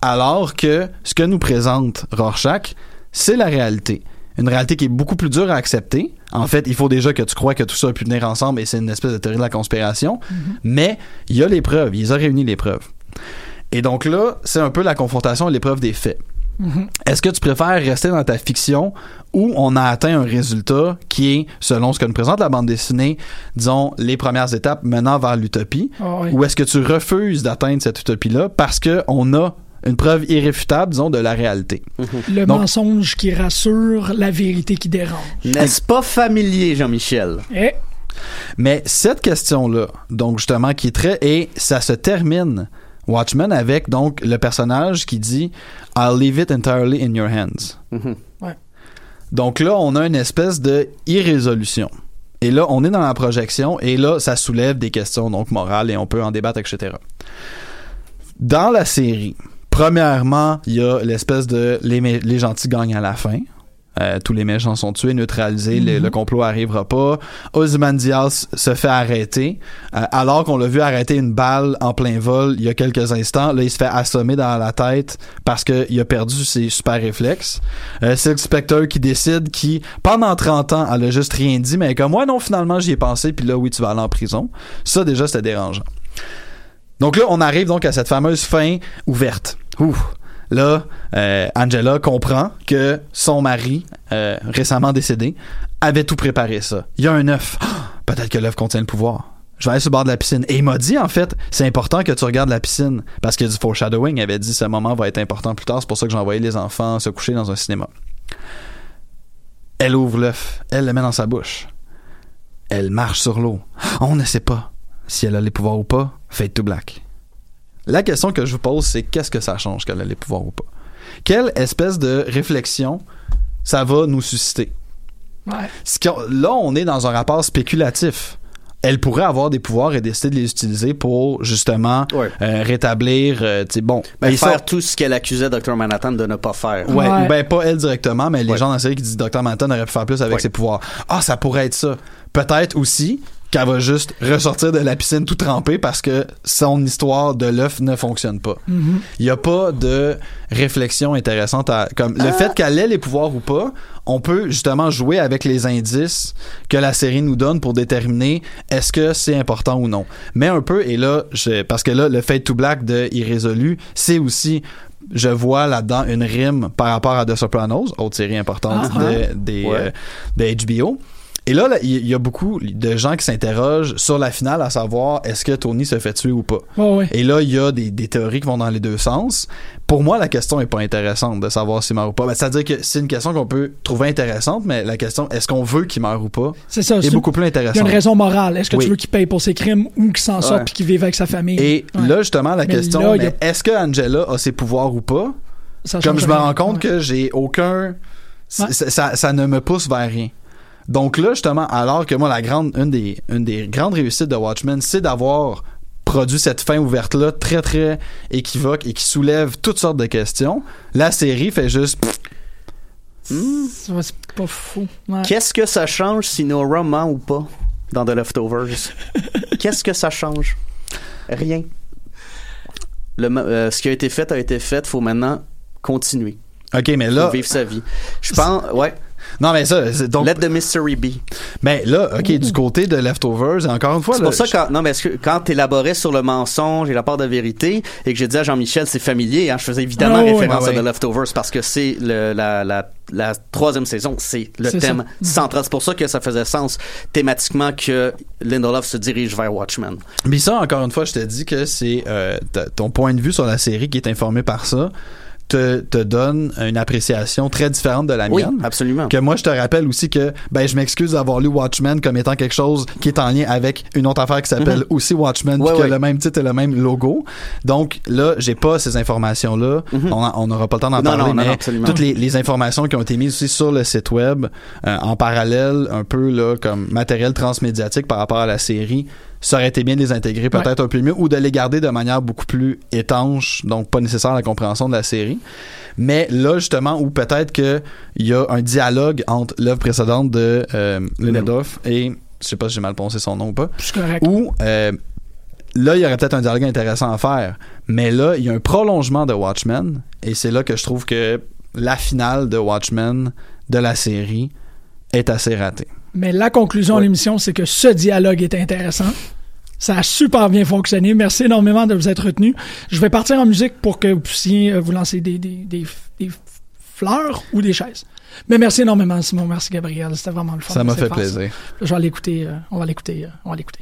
Alors que ce que nous présente Rorschach, c'est la réalité. une réalité qui est beaucoup plus dure à accepter. En fait, il faut déjà que tu crois que tout ça a pu venir ensemble et c'est une espèce de théorie de la conspiration. Mais il y a les preuves, ils ont réuni les preuves. Et donc là, c'est un peu la confrontation et l'épreuve des faits. Est-ce que tu préfères rester dans ta fiction où on a atteint un résultat qui est, selon ce que nous présente la bande dessinée, disons, les premières étapes menant vers l'utopie, Ah oui. ou est-ce que tu refuses d'atteindre cette utopie-là parce qu'on a une preuve irréfutable, disons, de la réalité? Le Donc- mensonge qui rassure, la vérité qui dérange. N'est-ce pas familier, Jean-Michel? Eh, Mais cette question-là, donc justement, qui est très... Et ça se termine, Watchmen, avec donc le personnage qui dit « I'll leave it entirely in your hands. Ouais. Donc là, on a une espèce de irrésolution. Et là, on est dans la projection, et là, ça soulève des questions donc morales, et on peut en débattre, etc. Dans la série, premièrement, il y a l'espèce de les, les gentils gagnent à la fin. Euh, tous les méchants sont tués, neutralisés, le, le complot arrivera pas. Ozymandias se fait arrêter, euh, alors qu'on l'a vu arrêter une balle en plein vol il y a quelques instants. Là, il se fait assommer dans la tête parce qu'il a perdu ses super réflexes. Euh, Silk Spectre qui décide qui, pendant 30 ans, elle a juste rien dit, mais comme, ouais, non, finalement, j'y ai pensé, puis là, oui, tu vas aller en prison. Ça, déjà, c'était dérangeant. Donc là, on arrive donc à cette fameuse fin ouverte. Ouh. Là, euh, Angela comprend que son mari, euh, récemment décédé, avait tout préparé ça. Il y a un œuf. Ah, Peut-être que l'œuf contient le pouvoir. Je vais aller sur le bord de la piscine. Et il m'a dit, en fait, c'est important que tu regardes la piscine. Parce a du foreshadowing. Il avait dit, ce moment va être important plus tard. C'est pour ça que j'ai envoyé les enfants se coucher dans un cinéma. Elle ouvre l'œuf. Elle le met dans sa bouche. Elle marche sur l'eau. On ne sait pas si elle a les pouvoirs ou pas. Fade to black. La question que je vous pose, c'est qu'est-ce que ça change qu'elle a les pouvoirs ou pas? Quelle espèce de réflexion ça va nous susciter? ouais. Là, on est dans un rapport spéculatif. Elle pourrait avoir des pouvoirs et décider de les utiliser pour justement Ouais. euh, rétablir, euh, bon, Ben, faire tout ce qu'elle accusait Dr. Manhattan de ne pas faire. Ouais, Ouais. ben pas elle directement, mais les Ouais. gens dans la série qui disent Dr. Manhattan aurait pu faire plus avec Ouais. ses pouvoirs. Ah, ça pourrait être ça. Peut-être aussi qu'elle va juste ressortir de la piscine tout trempée parce que son histoire de l'œuf ne fonctionne pas. Il y a pas de réflexion intéressante à comme le fait qu'elle ait les pouvoirs ou pas, on peut justement jouer avec les indices que la série nous donne pour déterminer est-ce que c'est important ou non. Mais un peu et là je, parce que là le Fade to Black de Irrésolu, c'est aussi je vois là-dedans une rime par rapport à The Sopranos, autre série importante Ah, de, des, Ouais. euh, de HBO. Et là, il y a beaucoup de gens qui s'interrogent sur la finale, à savoir est-ce que Tony se fait tuer ou pas? Et là, il y a des, des théories qui vont dans les deux sens. Pour moi, la question est pas intéressante de savoir s'il meurt ou pas. Ben, C'est-à-dire que c'est une question qu'on peut trouver intéressante, mais la question est-ce qu'on veut qu'il meure ou pas C'est ça. est beaucoup plus Il y a intéressante. une raison morale. Est-ce que Oui. tu veux qu'il paye pour ses crimes ou qu'il s'en sorte Ouais. puis qu'il vive avec sa famille? Et Ouais. là, justement, la Mais question, a- est-ce que Angela a ses pouvoirs ou pas? Ça Comme je me rends compte Ouais. que j'ai aucun. Ouais. ça, ça- ça ne me pousse vers rien. Donc là, justement, alors que moi, la grande, une des, une des grandes réussites de Watchmen, c'est d'avoir produit cette fin ouverte-là très, très équivoque et qui soulève toutes sortes de questions. La série fait juste. Ouais, C'est pas fou. Ouais. Qu'est-ce que ça change si Nora ment ou pas dans The Leftovers? Qu'est-ce que ça change? Rien. Le, euh, ce qui a été fait a été fait. Faut maintenant continuer. Ok, mais Faut là. vivre sa vie. Je pense, ouais. Non, mais ça, c'est donc. Let the mystery be. Mais là, ok, du côté de Leftovers, encore une fois, C'est là, pour ça que quand, non, mais que quand t'élaborais sur le mensonge et la part de vérité et que j'ai dit à Jean-Michel c'est familier, hein, je faisais évidemment Ah référence oui, à oui. The Leftovers parce que c'est le, la, la, la troisième saison, c'est le C'est thème ça. central. C'est pour ça que ça faisait sens thématiquement que Lindelof se dirige vers Watchmen. Mais ça, encore une fois, je te dis que c'est euh, ton point de vue sur la série qui est informé par ça te, te donne une appréciation très différente de la Oui, mienne. absolument. Que moi, je te rappelle aussi que ben, je m'excuse d'avoir lu Watchmen comme étant quelque chose qui est en lien avec une autre affaire qui s'appelle aussi Watchmen, Mhm. Ouais, puis qui a le même titre et le même logo. Donc là, j'ai pas ces informations-là. On a- On n'aura pas le temps d'en Mhm. Parler, non, non, mais non, absolument. toutes les, les informations qui ont été mises aussi sur le site web euh, en parallèle, un peu là comme matériel transmédiatique par rapport à la série, ça aurait été bien de les intégrer peut-être un peu mieux ou de les garder de manière beaucoup plus étanche, donc pas nécessaire à la compréhension de la série. Mais là, justement, où peut-être que il y a un dialogue entre l'œuvre précédente de euh, Lindelof et je sais pas si j'ai mal prononcé son nom ou pas, où euh, là, il y aurait peut-être un dialogue intéressant à faire. Mais là, il y a un prolongement de Watchmen et c'est là que je trouve que la finale de Watchmen de la série est assez raté. Mais la conclusion de l'émission, c'est que ce dialogue est intéressant. Ça a super bien fonctionné. Merci énormément de vous être retenu. Je vais partir en musique pour que vous puissiez euh, vous lancer des, des, des, des fleurs ou des chaises. Mais merci énormément, Simon. Merci, Gabriel. C'était vraiment le fun. Ça m'a fait plaisir. Je vais l'écouter. euh, on va l'écouter. euh, on va l'écouter.